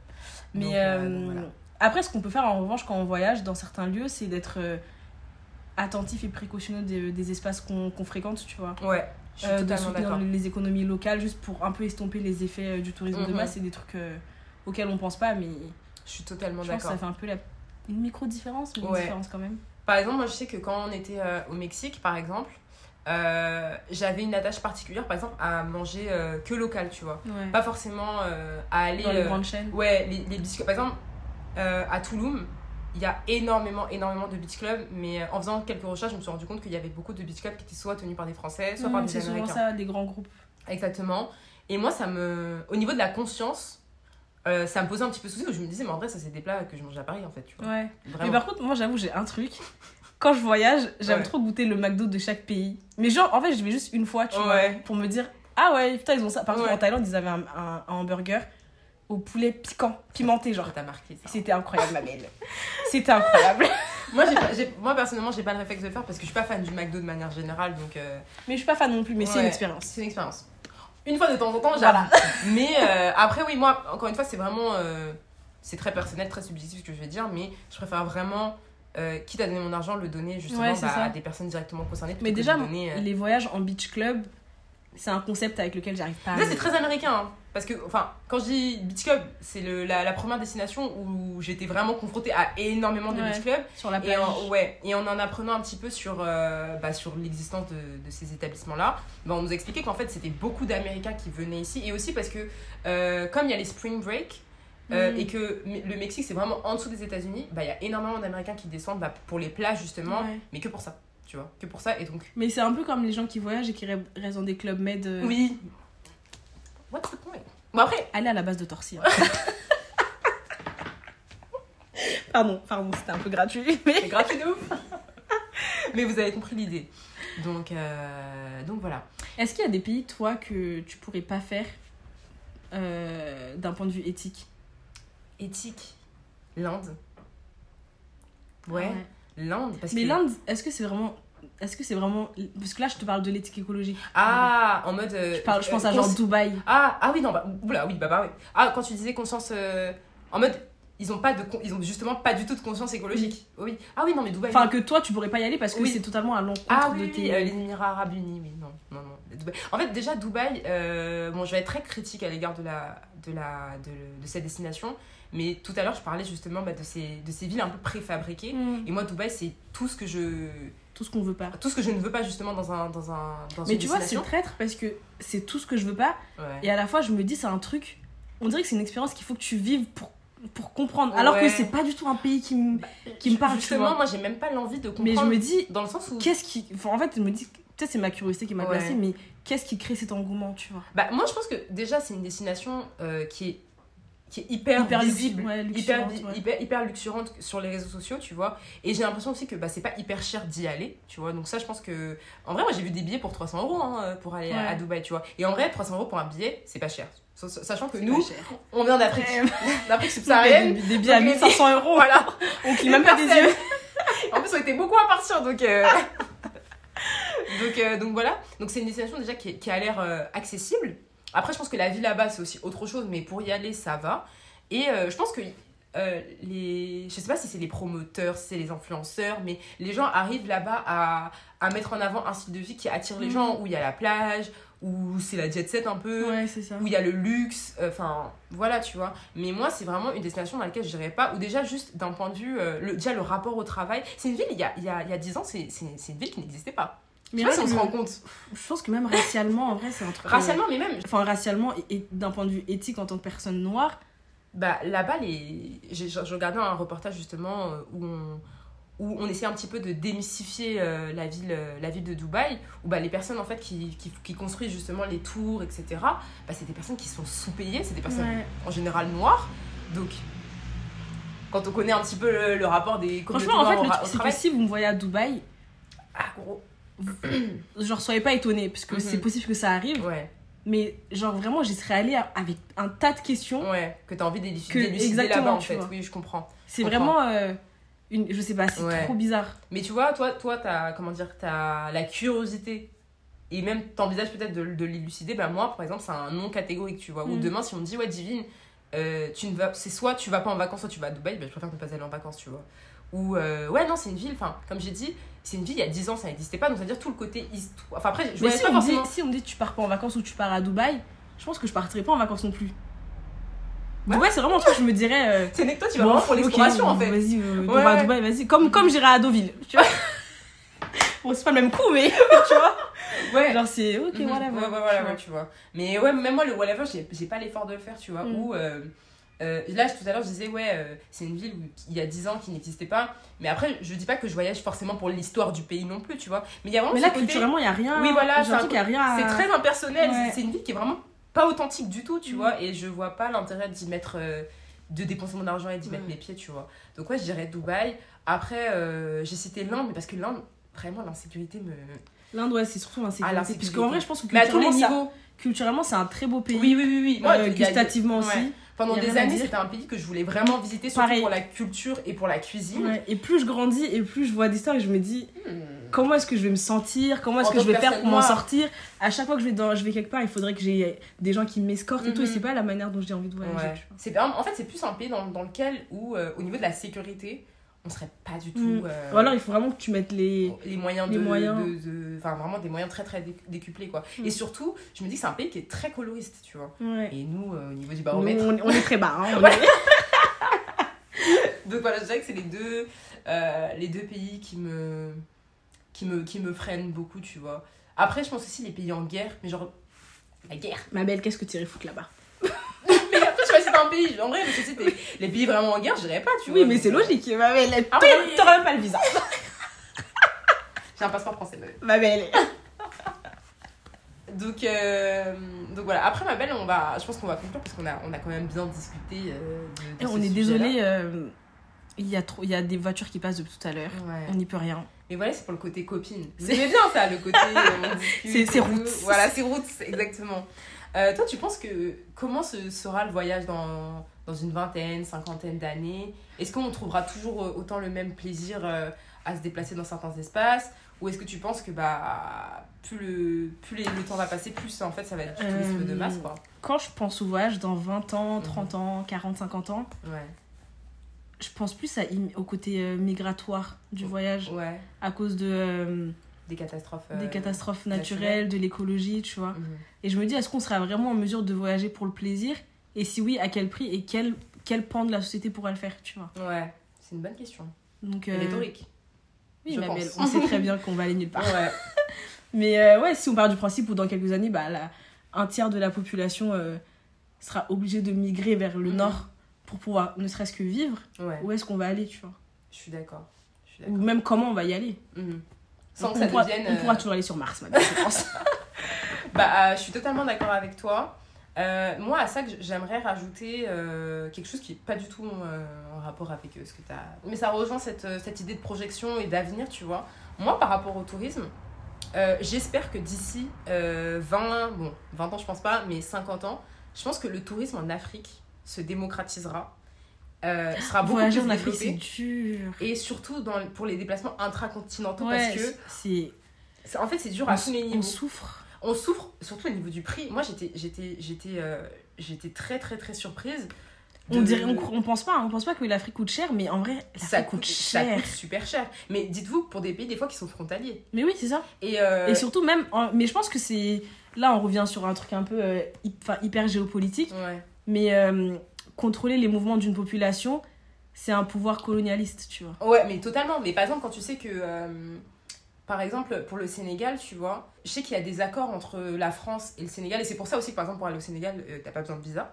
Mais euh, euh, voilà. après, ce qu'on peut faire en revanche quand on voyage dans certains lieux, c'est d'être attentif et précautionneux des, des espaces qu'on fréquente, tu vois. Ouais, je suis Euh, de soutenir les économies locales juste pour un peu estomper les effets du tourisme de Mhm. masse. C'est des trucs euh, auxquels on pense pas, mais Je suis totalement d'accord. ça fait un peu la... une micro-différence, mais une Ouais. différence quand même. Par exemple, moi je sais que quand on était euh, au Mexique, par exemple, euh, j'avais une attache particulière, par exemple, à manger euh, que local, tu vois. Ouais. Pas forcément à aller. Dans les grandes chaînes. Ouais, les, les clubs. Par exemple, à Touloum, il y a énormément, énormément de beach clubs, mais en faisant quelques recherches, je me suis rendu compte qu'il y avait beaucoup de beach clubs qui étaient soit tenus par des Français, soit par des c'est souvent Américains. ça, des grands groupes. Exactement. Et moi, ça me. Au niveau de la conscience, euh, ça me posait un petit peu souci où je me disais, mais en vrai, ça, c'est des plats que je mange à Paris, en fait, tu vois. Ouais. Vraiment. Mais par contre, moi, j'avoue, j'ai un truc. Quand je voyage, j'aime Ouais. trop goûter le McDo de chaque pays. Mais genre, en fait, je vais juste une fois, tu vois, pour me dire Ah ouais, putain, ils ont ça. Par exemple, en Thaïlande, ils avaient un, un- un hamburger au poulet piquant, pimenté, genre. Ça t'a marqué ça. C'était incroyable, ma belle. C'était incroyable. moi, j'ai moi, personnellement, j'ai pas le réflexe de le faire parce que je suis pas fan du McDo de manière générale. Donc, euh, Mais je suis pas fan non plus, mais c'est une expérience. c'est une expérience. Une fois de temps en temps, Voilà. j'avoue. Mais euh, après, oui, moi, encore une fois, c'est vraiment. euh, c'est très personnel, très subjectif ce que je vais dire, mais je préfère vraiment. euh, quitte à donner mon argent, le donner justement Ouais, bah, à des personnes directement concernées. Mais déjà, donner, les voyages en beach club, c'est un concept avec lequel j'arrive pas à. C'est très américain. hein. Parce que, enfin, quand je dis beach club, c'est le- la, la première destination où j'étais vraiment confrontée à énormément de Ouais. beach clubs. sur la Et plage. en, ouais, et en en apprenant un petit peu sur, euh, bah, sur l'existence de, de ces établissements-là, bah, on nous a expliqué qu'en fait, c'était beaucoup d'Américains qui venaient ici. Et aussi parce que, euh, comme il y a les spring break, euh, Mhm. et que le Mexique, c'est vraiment en dessous des États-Unis, bah, il y a énormément d'Américains qui descendent bah, pour les plages, justement, Ouais. mais que pour ça. Tu vois, que pour ça. Et donc, Mais c'est un peu comme les gens qui voyagent et qui re- restent dans des clubs med. euh, oui. What's the point? Bon, après, Allez à la base de Torcy. hein. pardon, pardon, c'était un peu gratuit. Mais... Gratuit de ouf. Mais vous avez compris l'idée. Donc, euh, donc voilà. Est-ce qu'il y a des pays, toi, que tu pourrais pas faire euh, d'un point de vue éthique? Éthique. L'Inde. Ouais, Ah l'Inde. Parce Mais que... l'Inde, est-ce que c'est vraiment. Est-ce que c'est vraiment. Parce que là, je te parle de l'éthique écologique. Ah, en mode. euh, Je, parle, je pense euh, à genre cons- Dubaï. Ah, ah oui, non, bah, oula, oui, bah, bah oui. Ah, quand tu disais conscience. euh, en mode. Ils ont, pas de, ils ont justement pas du tout de conscience écologique. Oui. Ah oui, non, mais Dubaï. Enfin, oui. que toi, tu pourrais pas y aller parce que Oui. c'est totalement à l'encontre Ah de oui, tes. euh, les Émirats Arabes Unis, oui, non, non, non. Dubaï. En fait, déjà, Dubaï, euh, bon, je vais être très critique à l'égard de, la, de, la, de, de cette destination, mais tout à l'heure, je parlais justement bah, de, ces, de ces villes un peu préfabriquées. Mm. Et moi, Dubaï, c'est tout ce que je, Tout ce qu'on veut pas. tout ce que je ne veux pas justement dans un, dans un, dans Mais une tu vois, c'est traître parce que c'est tout ce que je veux pas. Ouais. Et à la fois, je me dis, c'est un truc. On dirait que c'est une expérience qu'il faut que tu vives pour, pour comprendre. Alors que Ouais. c'est pas du tout un pays qui me, qui me parle, Justement, moi, j'ai même pas l'envie de Mais comprendre. je me dis, Dans le sens où. qu'est-ce qui. Enfin, en fait, je me dis, peut-être c'est ma curiosité qui m'a Ouais. placée, mais qu'est-ce qui crée cet engouement, tu vois? Bah, moi, je pense que déjà, c'est une destination euh, qui est qui est hyper, visible, ouais, hyper, ouais. hyper, hyper luxuriante sur les réseaux sociaux, tu vois. Et j'ai l'impression aussi que bah, c'est pas hyper cher d'y aller, tu vois. Donc ça, je pense que... En vrai, moi, j'ai vu des billets pour 300 euros hein, pour aller à- Ouais. à Dubaï, tu vois. Et en vrai, 300 euros pour un billet, c'est pas cher. Sa- Sachant que nous, on vient d'Afrique. D'Afrique Des, subsaharienne. des billets à Donc, les 1500 euros, Voilà. on cligne même pas des yeux. En plus, on était beaucoup à partir, donc... euh, donc, euh, donc voilà. Donc c'est une destination déjà qui, qui a l'air euh, accessible. Après, je pense que la vie là-bas, c'est aussi autre chose, mais pour y aller, ça va. Et euh, je pense que euh, les... Je sais pas si c'est les promoteurs, si c'est les influenceurs, mais les gens arrivent là-bas à, à mettre en avant un style de vie qui attire les Mhm. gens, où il y a la plage, où c'est la jet set un peu, Ouais, c'est ça. où il y a le luxe, euh, enfin voilà, tu vois. Mais moi, c'est vraiment une destination dans laquelle je n'irais pas, ou déjà juste d'un point de vue, euh, le, déjà le rapport au travail. C'est une ville, il y a, il y a, il y a 10 ans, c'est une ville qui n'existait pas. Mais si on se rend compte. Je pense que même racialement, en vrai, c'est un truc. Racialement, mais même, Enfin, racialement et, d'un point de vue éthique en tant que personne noire. bah, là-bas, les... je regardais un reportage justement euh, où on, où on essayait un petit peu de démystifier euh, la, ville, euh, la ville de Dubaï, où bah, les personnes en fait qui, qui, qui construisent justement les tours, etc., bah, c'est des personnes qui sont sous-payées, c'est des personnes Ouais. en général noires. Donc, quand on connaît un petit peu le, le rapport des Franchement, en fait, le truc, c'est que si vous me voyez à Dubaï, ah, gros. genre, soyez pas étonnés, parce que Mhm. c'est possible que ça arrive. Ouais, Mais, genre, vraiment, j'y serais allée avec un tas de questions. ouais, que t'as envie d'élucider là-bas en fait. vois. Oui, je comprends. C'est vraiment euh, une. Je sais pas, c'est Ouais. trop bizarre. Mais tu vois, toi, toi, t'as, comment dire, t'as la curiosité et même t'envisages peut-être de, de l'élucider. Bah moi, par exemple, c'est un non catégorique, tu vois. Ou Mm. demain, si on me dit, ouais, Divine, euh, tu ne vas, c'est soit tu vas pas en vacances, soit tu vas à Dubaï, bah, je préfère ne pas aller en vacances, tu vois. Ou, euh, ouais, non, c'est une ville, enfin, comme j'ai dit, c'est une ville, il y a 10 ans, ça n'existait pas, donc ça veut dire tout le côté histoire. Enfin, après, je Mais si pas on, me dit, forcément. si on me dit tu pars pas en vacances ou tu pars à Dubaï, je pense que je partirais pas en vacances non plus. Ouais. Dubaï, c'est vraiment un truc que je me dirais. euh, C'est que toi, tu vas bon, vraiment pour l'exploration, en fait. Vas-y, euh, Ouais, à ouais. Dubaï, vas-y. Comme, comme j'irai à Deauville, tu vois. bon, c'est pas le même coup, mais tu vois. Ouais. Genre, c'est ok, Mhm. whatever. Ouais, ouais, voilà, ouais, tu vois. Mais ouais, même moi, le whatever, j'ai pas l'effort de le faire, tu vois. Mm. Ou euh, euh, là, tout à l'heure, je disais, ouais, euh, c'est une ville où il y a 10 ans qui n'existait pas. Mais après, je dis pas que je voyage forcément pour l'histoire du pays non plus, tu vois. Mais il y a vraiment Mais là, culturellement, il y a rien. Oui, voilà, c'est un rien. C'est très impersonnel. Ouais. c'est- une ville qui est vraiment pas authentique du tout, tu Mm. vois. Et je vois pas l'intérêt d'y mettre. euh, de dépenser mon argent et d'y mettre Ouais. mes pieds, tu vois. Donc, ouais, je dirais Dubaï. Après, j'ai cité l'Inde, mais parce que l'Inde, vraiment, l'insécurité me. L'Inde, ouais, c'est surtout Ah, l'insécurité. l'insécurité. Parce qu'en vrai, je pense que Mais à tous les culturellement, ça- niveaux. culturellement, c'est un très beau pays. Oui, oui, oui. oui. Euh, gustativement ouais. Pendant des années, c'était un pays que je voulais vraiment visiter, surtout Pareil. pour la culture et pour la cuisine. Ouais, Et plus je grandis et plus je vois d'histoires et je me dis Hmm. comment est-ce que je vais me sentir, comment est-ce que je vais faire pour m'en sortir? À chaque fois que je vais, dans, je vais quelque part, il faudrait que j'ai des gens qui m'escortent et tout. Et Mhm. c'est pas la manière dont j'ai envie de voyager. Ouais. en fait, c'est plus un pays dans, dans lequel, où, euh, au niveau de la sécurité, on serait pas du tout. Mm. euh, Ou alors il faut vraiment que tu mettes les. les moyens les de, moyens. de- de- enfin vraiment des moyens très très dé- décuplés quoi Mm. et surtout je me dis que c'est un pays qui est très coloriste tu vois Ouais. et nous euh, au niveau du Nous, baromètre on, on est très bas. hein, est- donc voilà je dirais que c'est les deux euh, les deux pays qui me qui me qui me freinent beaucoup tu vois après je pense aussi les pays en guerre mais genre la guerre Ma belle, qu'est-ce que tu irais foutre là-bas mais après tu vois c'est un pays en vrai parce que c'était les pays vraiment en guerre je dirais pas tu vois Oui, mais c'est euh, logique. Ma belle, Ah t'aurais oui. t'aurais même pas le visa. j'ai un passeport français mais- Ma belle. Donc, euh, donc voilà, après ma belle, on va, je pense qu'on va conclure parce qu'on a, on a quand même bien discuté euh, de, de Et ce on est désolé. euh, Il y, a trop, il y a des voitures qui passent depuis tout à l'heure. Ouais. On n'y peut rien. Mais voilà, c'est pour le côté copine. C'est- bien ça, le côté. C'est- roots. Voilà, c'est roots, exactement. Euh, toi, tu penses que. Comment se, sera le voyage dans, dans une vingtaine, cinquantaine d'années? Est-ce qu'on trouvera toujours euh, autant le même plaisir euh, à se déplacer dans certains espaces? Ou est-ce que tu penses que bah, plus, le, plus les- le temps va passer, plus en fait ça va être du tourisme de masse quoi? Quand je pense au voyage dans 20 ans, Mhm. 30 ans, 40, 50 ans, Ouais. je pense plus à, au côté migratoire du voyage Ouais. à cause de, Des catastrophes. euh, des catastrophes naturelles. naturelles, de l'écologie, tu vois. mhm. Et je me dis, est-ce qu'on sera vraiment en mesure de voyager pour le plaisir? Et si oui, à quel prix Et quel, quel pan de la société pourra le faire, tu vois? Ouais, c'est une bonne question. Donc, euh, Rhétorique. oui, je ma pense. belle, on sait très bien qu'on va aller nulle part. Ouais. Mais euh, ouais, si on part du principe où dans quelques années, bah, la- un tiers de la population sera obligé de migrer vers le Mhm. nord pour pouvoir ne serait-ce que vivre, Ouais, où est-ce qu'on va aller, tu vois? Je suis d'accord. Ou même comment on va y aller. Mhm. Sans on, que ça pourra, devienne. on pourra euh, toujours aller sur Mars, ma belle, je pense. Bah, euh, je suis totalement d'accord avec toi. Euh, moi, à ça, j'aimerais rajouter euh, quelque chose qui n'est pas du tout euh, en rapport avec ce que tu as. Mais ça rejoint cette, cette idée de projection et d'avenir, tu vois. Moi, par rapport au tourisme, j'espère que d'ici euh, 20, bon, 20 ans, je pense pas, mais 50 ans, je pense que le tourisme en Afrique se démocratisera. Euh, sera beaucoup Voyager plus en Afrique, c'est développé. dur. Et surtout dans, pour les déplacements intracontinentaux Ouais, parce que c'est en fait c'est dur à tous les niveaux on souffre. on souffre surtout au niveau du prix. Moi, j'étais, j'étais, j'étais, euh, j'étais très, très, très surprise. On dirait, on, on pense pas, on pense pas que l'Afrique coûte cher, mais en vrai, ça coûte, coûte ça cher. coûte super cher. Mais dites-vous pour des pays des fois qui sont frontaliers. Mais oui, c'est ça. Et, euh, Et surtout même, en- mais je pense que c'est là, on revient sur un truc un peu, euh, hyper géopolitique. ouais, Mais contrôler les mouvements d'une population, c'est un pouvoir colonialiste, tu vois. ouais, mais totalement. Mais par exemple, quand tu sais que, euh, par exemple, pour le Sénégal, tu vois, je sais qu'il y a des accords entre la France et le Sénégal. Et c'est pour ça aussi que, par exemple, pour aller au Sénégal, euh, t'as pas besoin de visa.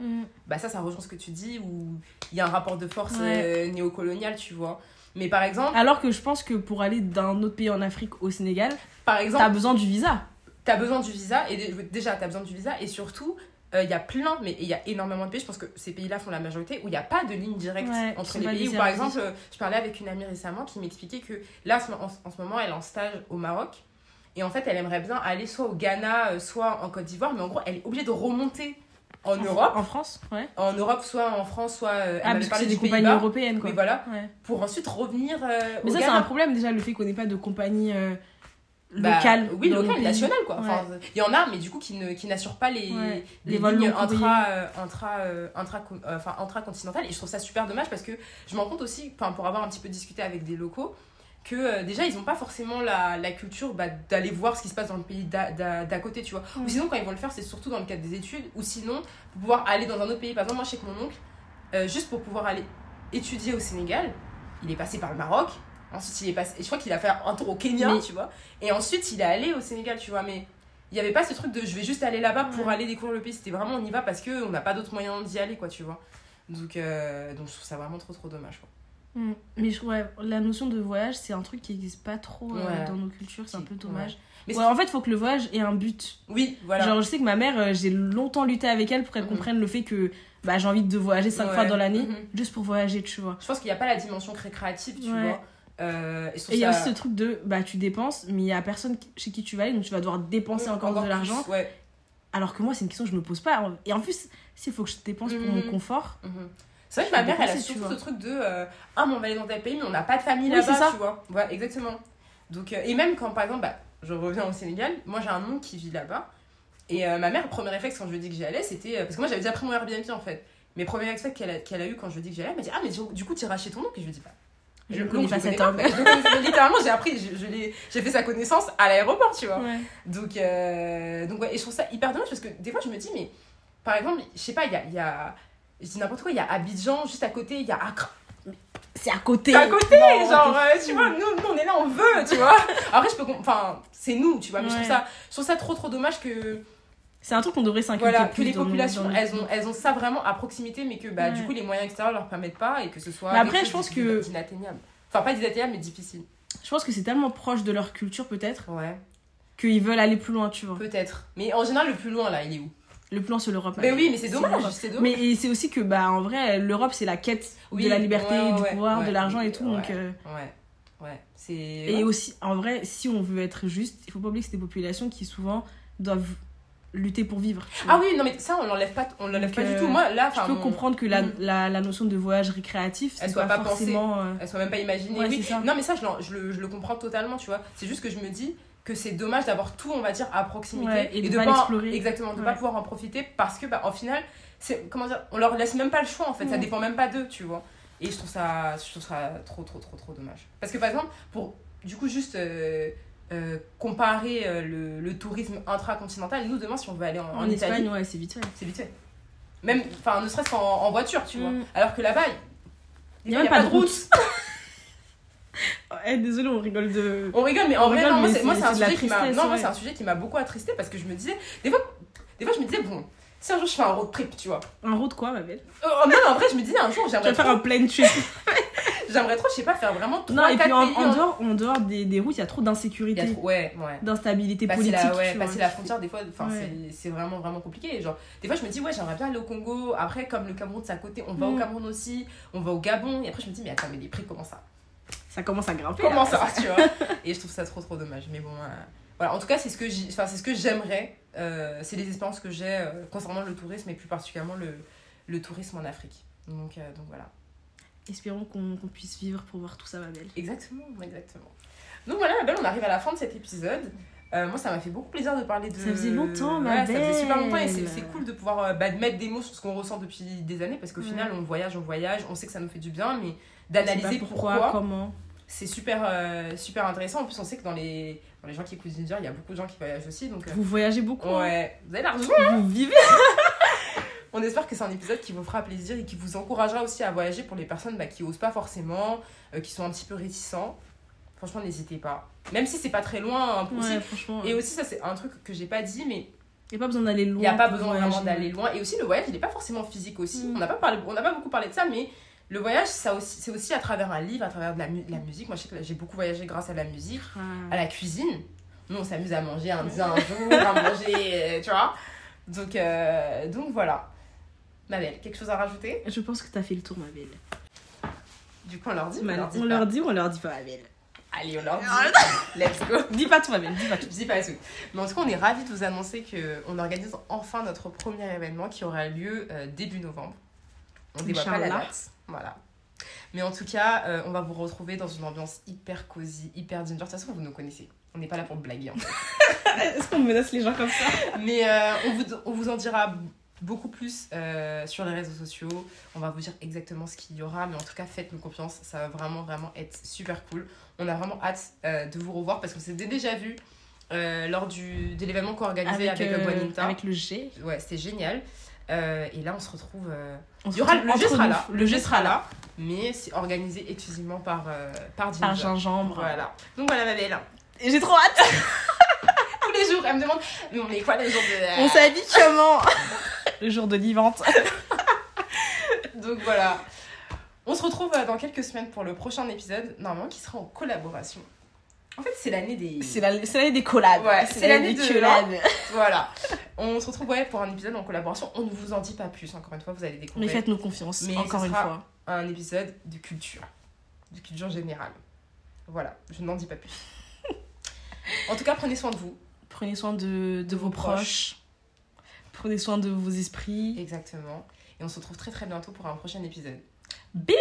Bah ça, ça rejoint ce que tu dis où il y a un rapport de force Ouais. euh, néocolonial, tu vois. Mais par exemple, Alors que je pense que pour aller d'un autre pays en Afrique au Sénégal, par exemple, t'as besoin du visa. T'as besoin du visa, et dé- déjà, t'as besoin du visa, et surtout, euh, il y a plein, mais il y a énormément de pays, je pense que ces pays-là font la majorité, où il n'y a pas de ligne directe Ouais, entre les pays. Où, par exemple, euh, je parlais avec une amie récemment qui m'expliquait que là, en ce- en, en ce moment, elle est en stage au Maroc, et en fait, elle aimerait bien aller soit au Ghana, euh, soit en Côte d'Ivoire, mais en gros, elle est obligée de remonter en Europe, En France, ouais. en Europe, soit en France, soit. euh, Ah, parce que c'est des compagnies européennes, quoi. Oui, voilà, Ouais. pour ensuite revenir Mais au ça, c'est un problème déjà, le fait qu'on n'ait pas de compagnie Bah, locale. oui, pays. nationale, quoi. Enfin, il y en a, mais du coup, qui, ne, qui n'assurent pas les, Ouais. les, Les vols lignes intra, euh, intra, euh, intra, euh, enfin, intracontinentales. Et je trouve ça super dommage parce que je me rends compte aussi, enfin, pour avoir un petit peu discuté avec des locaux, que euh, déjà, ils n'ont pas forcément la, la culture bah, d'aller voir ce qui se passe dans le pays d'à, côté, tu vois. Ou sinon, quand ils vont le faire, c'est surtout dans le cadre des études, ou sinon, pour pouvoir aller dans un autre pays. Par exemple, moi, je sais que mon oncle, euh, juste pour pouvoir aller étudier au Sénégal, il est passé par le Maroc. Ensuite, il est passé. Je crois qu'il a fait un tour au Kenya, Mais- tu vois. Et ensuite, il est allé au Sénégal, tu vois. Mais il n'y avait pas ce truc de je vais juste aller là-bas pour Ouais. aller découvrir le pays. C'était vraiment on y va parce qu'on n'a pas d'autre moyen d'y aller, quoi, tu vois. Donc, euh, donc, je trouve ça vraiment trop, trop dommage, quoi. Mm. Mais je- ouais, la notion de voyage, c'est un truc qui n'existe pas trop euh, Ouais. dans nos cultures, c'est un peu dommage. Mais Ouais, en fait, il faut que le voyage ait un but. Oui, voilà. Genre, je sais que ma mère, euh, j'ai longtemps lutté avec elle pour qu'elle Mhm. comprenne le fait que bah, j'ai envie de voyager cinq Ouais. fois dans l'année, Mhm. juste pour voyager, tu vois. Je pense qu'il n'y a pas la dimension récréative, tu Ouais. vois. Euh, et il y a ça- aussi ce truc de bah tu dépenses, mais il y a personne chez qui tu vas aller, donc tu vas devoir dépenser encore, de l'argent. Ouais. Alors que moi, c'est une question que je me pose pas. Et en plus, s'il faut que je dépense pour mon Mhm. confort, Mhm. C'est vrai que ma mère, elle a vois. ce truc de euh, Ah, mais on va aller dans tel pays, mais on n'a pas de famille Oui, là-bas, tu vois. Ouais, exactement. Donc, euh, et même quand, par exemple, bah, je reviens au Sénégal, moi j'ai un oncle qui vit là-bas. Et ma mère, le premier réflexe quand je lui ai dit que j'y allais, c'était. parce que moi j'avais déjà pris mon Airbnb en fait. Mais le premier réflexe qu'elle a, qu'elle a eu quand je lui ai dit que j'y allais, elle m'a dit Ah, mais du, du coup, tu iras chez ton oncle? Et je lui ai dit Bah. Je connais je le cet homme. littéralement, j'ai appris, je, je l'ai- j'ai fait sa connaissance à l'aéroport, tu vois. Ouais. Donc, euh, donc ouais, et je trouve ça hyper dommage parce que des fois je me dis, mais par exemple, je sais pas, il y a, y a. Je dis n'importe quoi, il y a Abidjan juste à côté, il y a Accra. C'est à côté. C'est à côté, Non, genre, euh, tu vois, nous, nous, on est là, on veut, tu vois. Après, je peux. Enfin, c'est nous, tu vois, mais je, trouve ça, je trouve ça trop, trop dommage que, C'est un truc qu'on devrait s'inquiéter voilà, que les populations, elles, ont, elles ont ça vraiment à proximité, mais que bah, du coup, les moyens extérieurs leur permettent pas et que ce soit. Mais après, je pense que- d'inatteignable. Enfin, pas d'inatteignable, mais difficile. Je pense que c'est tellement proche de leur culture, peut-être, Ouais, qu'ils veulent aller plus loin, tu vois. peut-être. Mais en général, le plus loin, là, il est où? Le plus loin, c'est l'Europe. Mais ma oui, mais c'est dommage, c'est dommage. Mais c'est aussi que, bah, en vrai, l'Europe, c'est la quête Oui, de la liberté, ouais, du ouais, pouvoir, de l'argent et tout. ouais, Donc, euh, Ouais, ouais. C'est. Et aussi, en vrai, si on veut être juste, il faut pas oublier que c'est des populations qui souvent doivent lutter pour vivre. Ah oui, non, mais ça, on l'enlève pas, on l'enlève pas du euh, tout. Moi, là, Je peux mon- comprendre que la, la, la notion de voyage récréatif, Elle soit pas, pas pensée. forcément. euh, Elle soit même pas imaginée. Ouais, oui. ça. Non, mais ça, je, je le, je le comprends totalement, tu vois. C'est juste que je me dis que c'est dommage d'avoir tout, on va dire, à proximité. Ouais, et de pas l'explorer. Exactement, de Ouais. pas pouvoir en profiter parce que, bah, en final, c'est, comment dire, on leur laisse même pas le choix, en fait. Ça Mm. dépend même pas d'eux, tu vois. Et je trouve ça, je trouve ça trop, trop, trop, trop dommage. Parce que, par exemple, pour, du coup, juste. euh, euh, comparer euh, le, le tourisme intracontinental, nous demain si on veut aller en, En, en Italie, Espagne, ouais, c'est vite fait. c'est vite fait. Même, enfin, ne serait-ce qu'en en voiture, tu vois. Mm. Alors que là-bas, il Il y a pas de route. Eh, désolé, on rigole de. On rigole, mais en On vrai, rigole, non, moi, mais c'est, moi, c'est- c'est un sujet qui m'a, moi, c'est un sujet qui m'a beaucoup attristé parce que je me disais, des fois, des fois, je me disais, bon, si un jour je fais un road trip, tu vois. Un route quoi, ma belle Euh, non, mais en vrai, je me disais, un jour, Tu j'aimerais faire trop, un plein trip. j'aimerais trop, je sais pas, faire vraiment 3 non, et puis en, pays. en dehors, en dehors des, des routes, il y a trop d'insécurité, trop- ouais, ouais. d'instabilité Passer politique. la, ouais, passer la frontière, des fois, Ouais. c'est, vraiment, vraiment compliqué. Genre, des fois, je me dis, ouais, j'aimerais bien aller au Congo. Après, comme le Cameroun, c'est à côté, on va au Mm. Cameroun aussi, on va au Gabon. Et après, je me dis, mais attends, mais les prix, comment ça Ça commence à grimper. Comment là. ça, tu vois Et je trouve ça trop trop dommage. Mais bon, euh, voilà. En tout cas, c'est ce que c'est ce que j'aimerais. Euh, c'est les expériences que j'ai euh, concernant le tourisme et plus particulièrement le, le tourisme en Afrique. Donc, euh, donc voilà. Espérons qu'on puisse vivre pour voir tout ça, ma belle. Exactement, exactement. Donc voilà, ma belle, on arrive à la fin de cet épisode. Moi, ça m'a fait beaucoup plaisir de parler de. Ça faisait longtemps, ma Ouais, ça faisait super longtemps et c'est belle. cool de pouvoir bah, de mettre des mots sur ce qu'on ressent depuis des années parce qu'au Ouais. final, on voyage, on voyage, on sait que ça nous fait du bien, mais d'analyser pas pourquoi comment. C'est super, euh, super intéressant. En plus, on sait que dans les, dans les gens qui écoutent Ginger, il y a beaucoup de gens qui voyagent aussi. Donc, euh, Vous voyagez beaucoup. hein. vous avez l'argent. Vous vivez. On espère que c'est un épisode qui vous fera plaisir et qui vous encouragera aussi à voyager pour les personnes bah, qui osent pas forcément, euh, qui sont un petit peu réticents. Franchement, n'hésitez pas. Même si c'est pas très loin, hein. Ouais, franchement. Et aussi, ça, c'est un truc que j'ai pas dit, mais Il n'y a pas besoin d'aller loin. il n'y a pas besoin voyager. vraiment d'aller loin. Et aussi, le voyage, il n'est pas forcément physique aussi. Mm. On n'a pas, parlé- on n'a pas beaucoup parlé de ça, mais le voyage, ça aussi, c'est aussi à travers un livre, à travers de la, mu- de la musique. Moi, je sais que j'ai beaucoup voyagé grâce à la musique. à Ah. la cuisine. Nous, on s'amuse à manger un, un jour, à manger, euh, tu vois. Donc, euh, donc voilà. Ma belle, quelque chose à rajouter? Je pense que t'as fait le tour, ma belle. Du coup, on leur dit, on leur dit on leur dit ou on leur dit pas, ma belle Allez, on leur dit. Let's go. Dis pas tout, ma belle. Dis pas tout. Dis pas tout. Mais en tout cas, on est ravis de vous annoncer qu'on organise enfin notre premier événement qui aura lieu euh, début novembre. On dévoile pas la date. Voilà. Mais en tout cas, euh, on va vous retrouver dans une ambiance hyper cosy, hyper ginger. De toute façon, vous nous connaissez. On n'est pas là pour blaguer. en fait. Est-ce qu'on menace les gens comme ça? Mais euh, on, vous, on vous en dira beaucoup plus euh, sur les réseaux sociaux. On va vous dire exactement ce qu'il y aura. Mais en tout cas, faites-nous confiance. Ça va vraiment, vraiment être super cool. On a vraiment hâte euh, de vous revoir parce qu'on s'était déjà vu euh, lors du, de l'événement qu'on a organisé avec, euh, Boninta. avec le G. Ouais, c'était génial. Euh, et là, on se retrouve. euh, On il se y aura, retrouve le jeu sera nous. là. Le jeu sera là. Mais c'est organisé exclusivement par, euh, par Par gingembre. Voilà. Donc voilà, ma belle. Et J'ai trop hâte. Tous les jours, elle me demande Mais on est quoi les jours de. On s'habille comment Le jour de l'ivante. Donc voilà. On se retrouve euh, dans quelques semaines pour le prochain épisode, normalement qui sera en collaboration. En fait, c'est l'année des. C'est la- c'est l'année des collabs. Ouais, c'est l'année des de- collabs. Voilà. On se retrouve ouais, pour un épisode en collaboration. On ne vous en dit pas plus, encore une fois, vous allez Mais découvrir faites-nous confiance, Mais encore une fois. un épisode de culture. De culture générale. Voilà, je n'en dis pas plus. en tout cas, prenez soin de vous. Prenez soin de, de vos proches. Prenez soin de vos esprits. Exactement. Et on se retrouve très très bientôt pour un prochain épisode. Bisous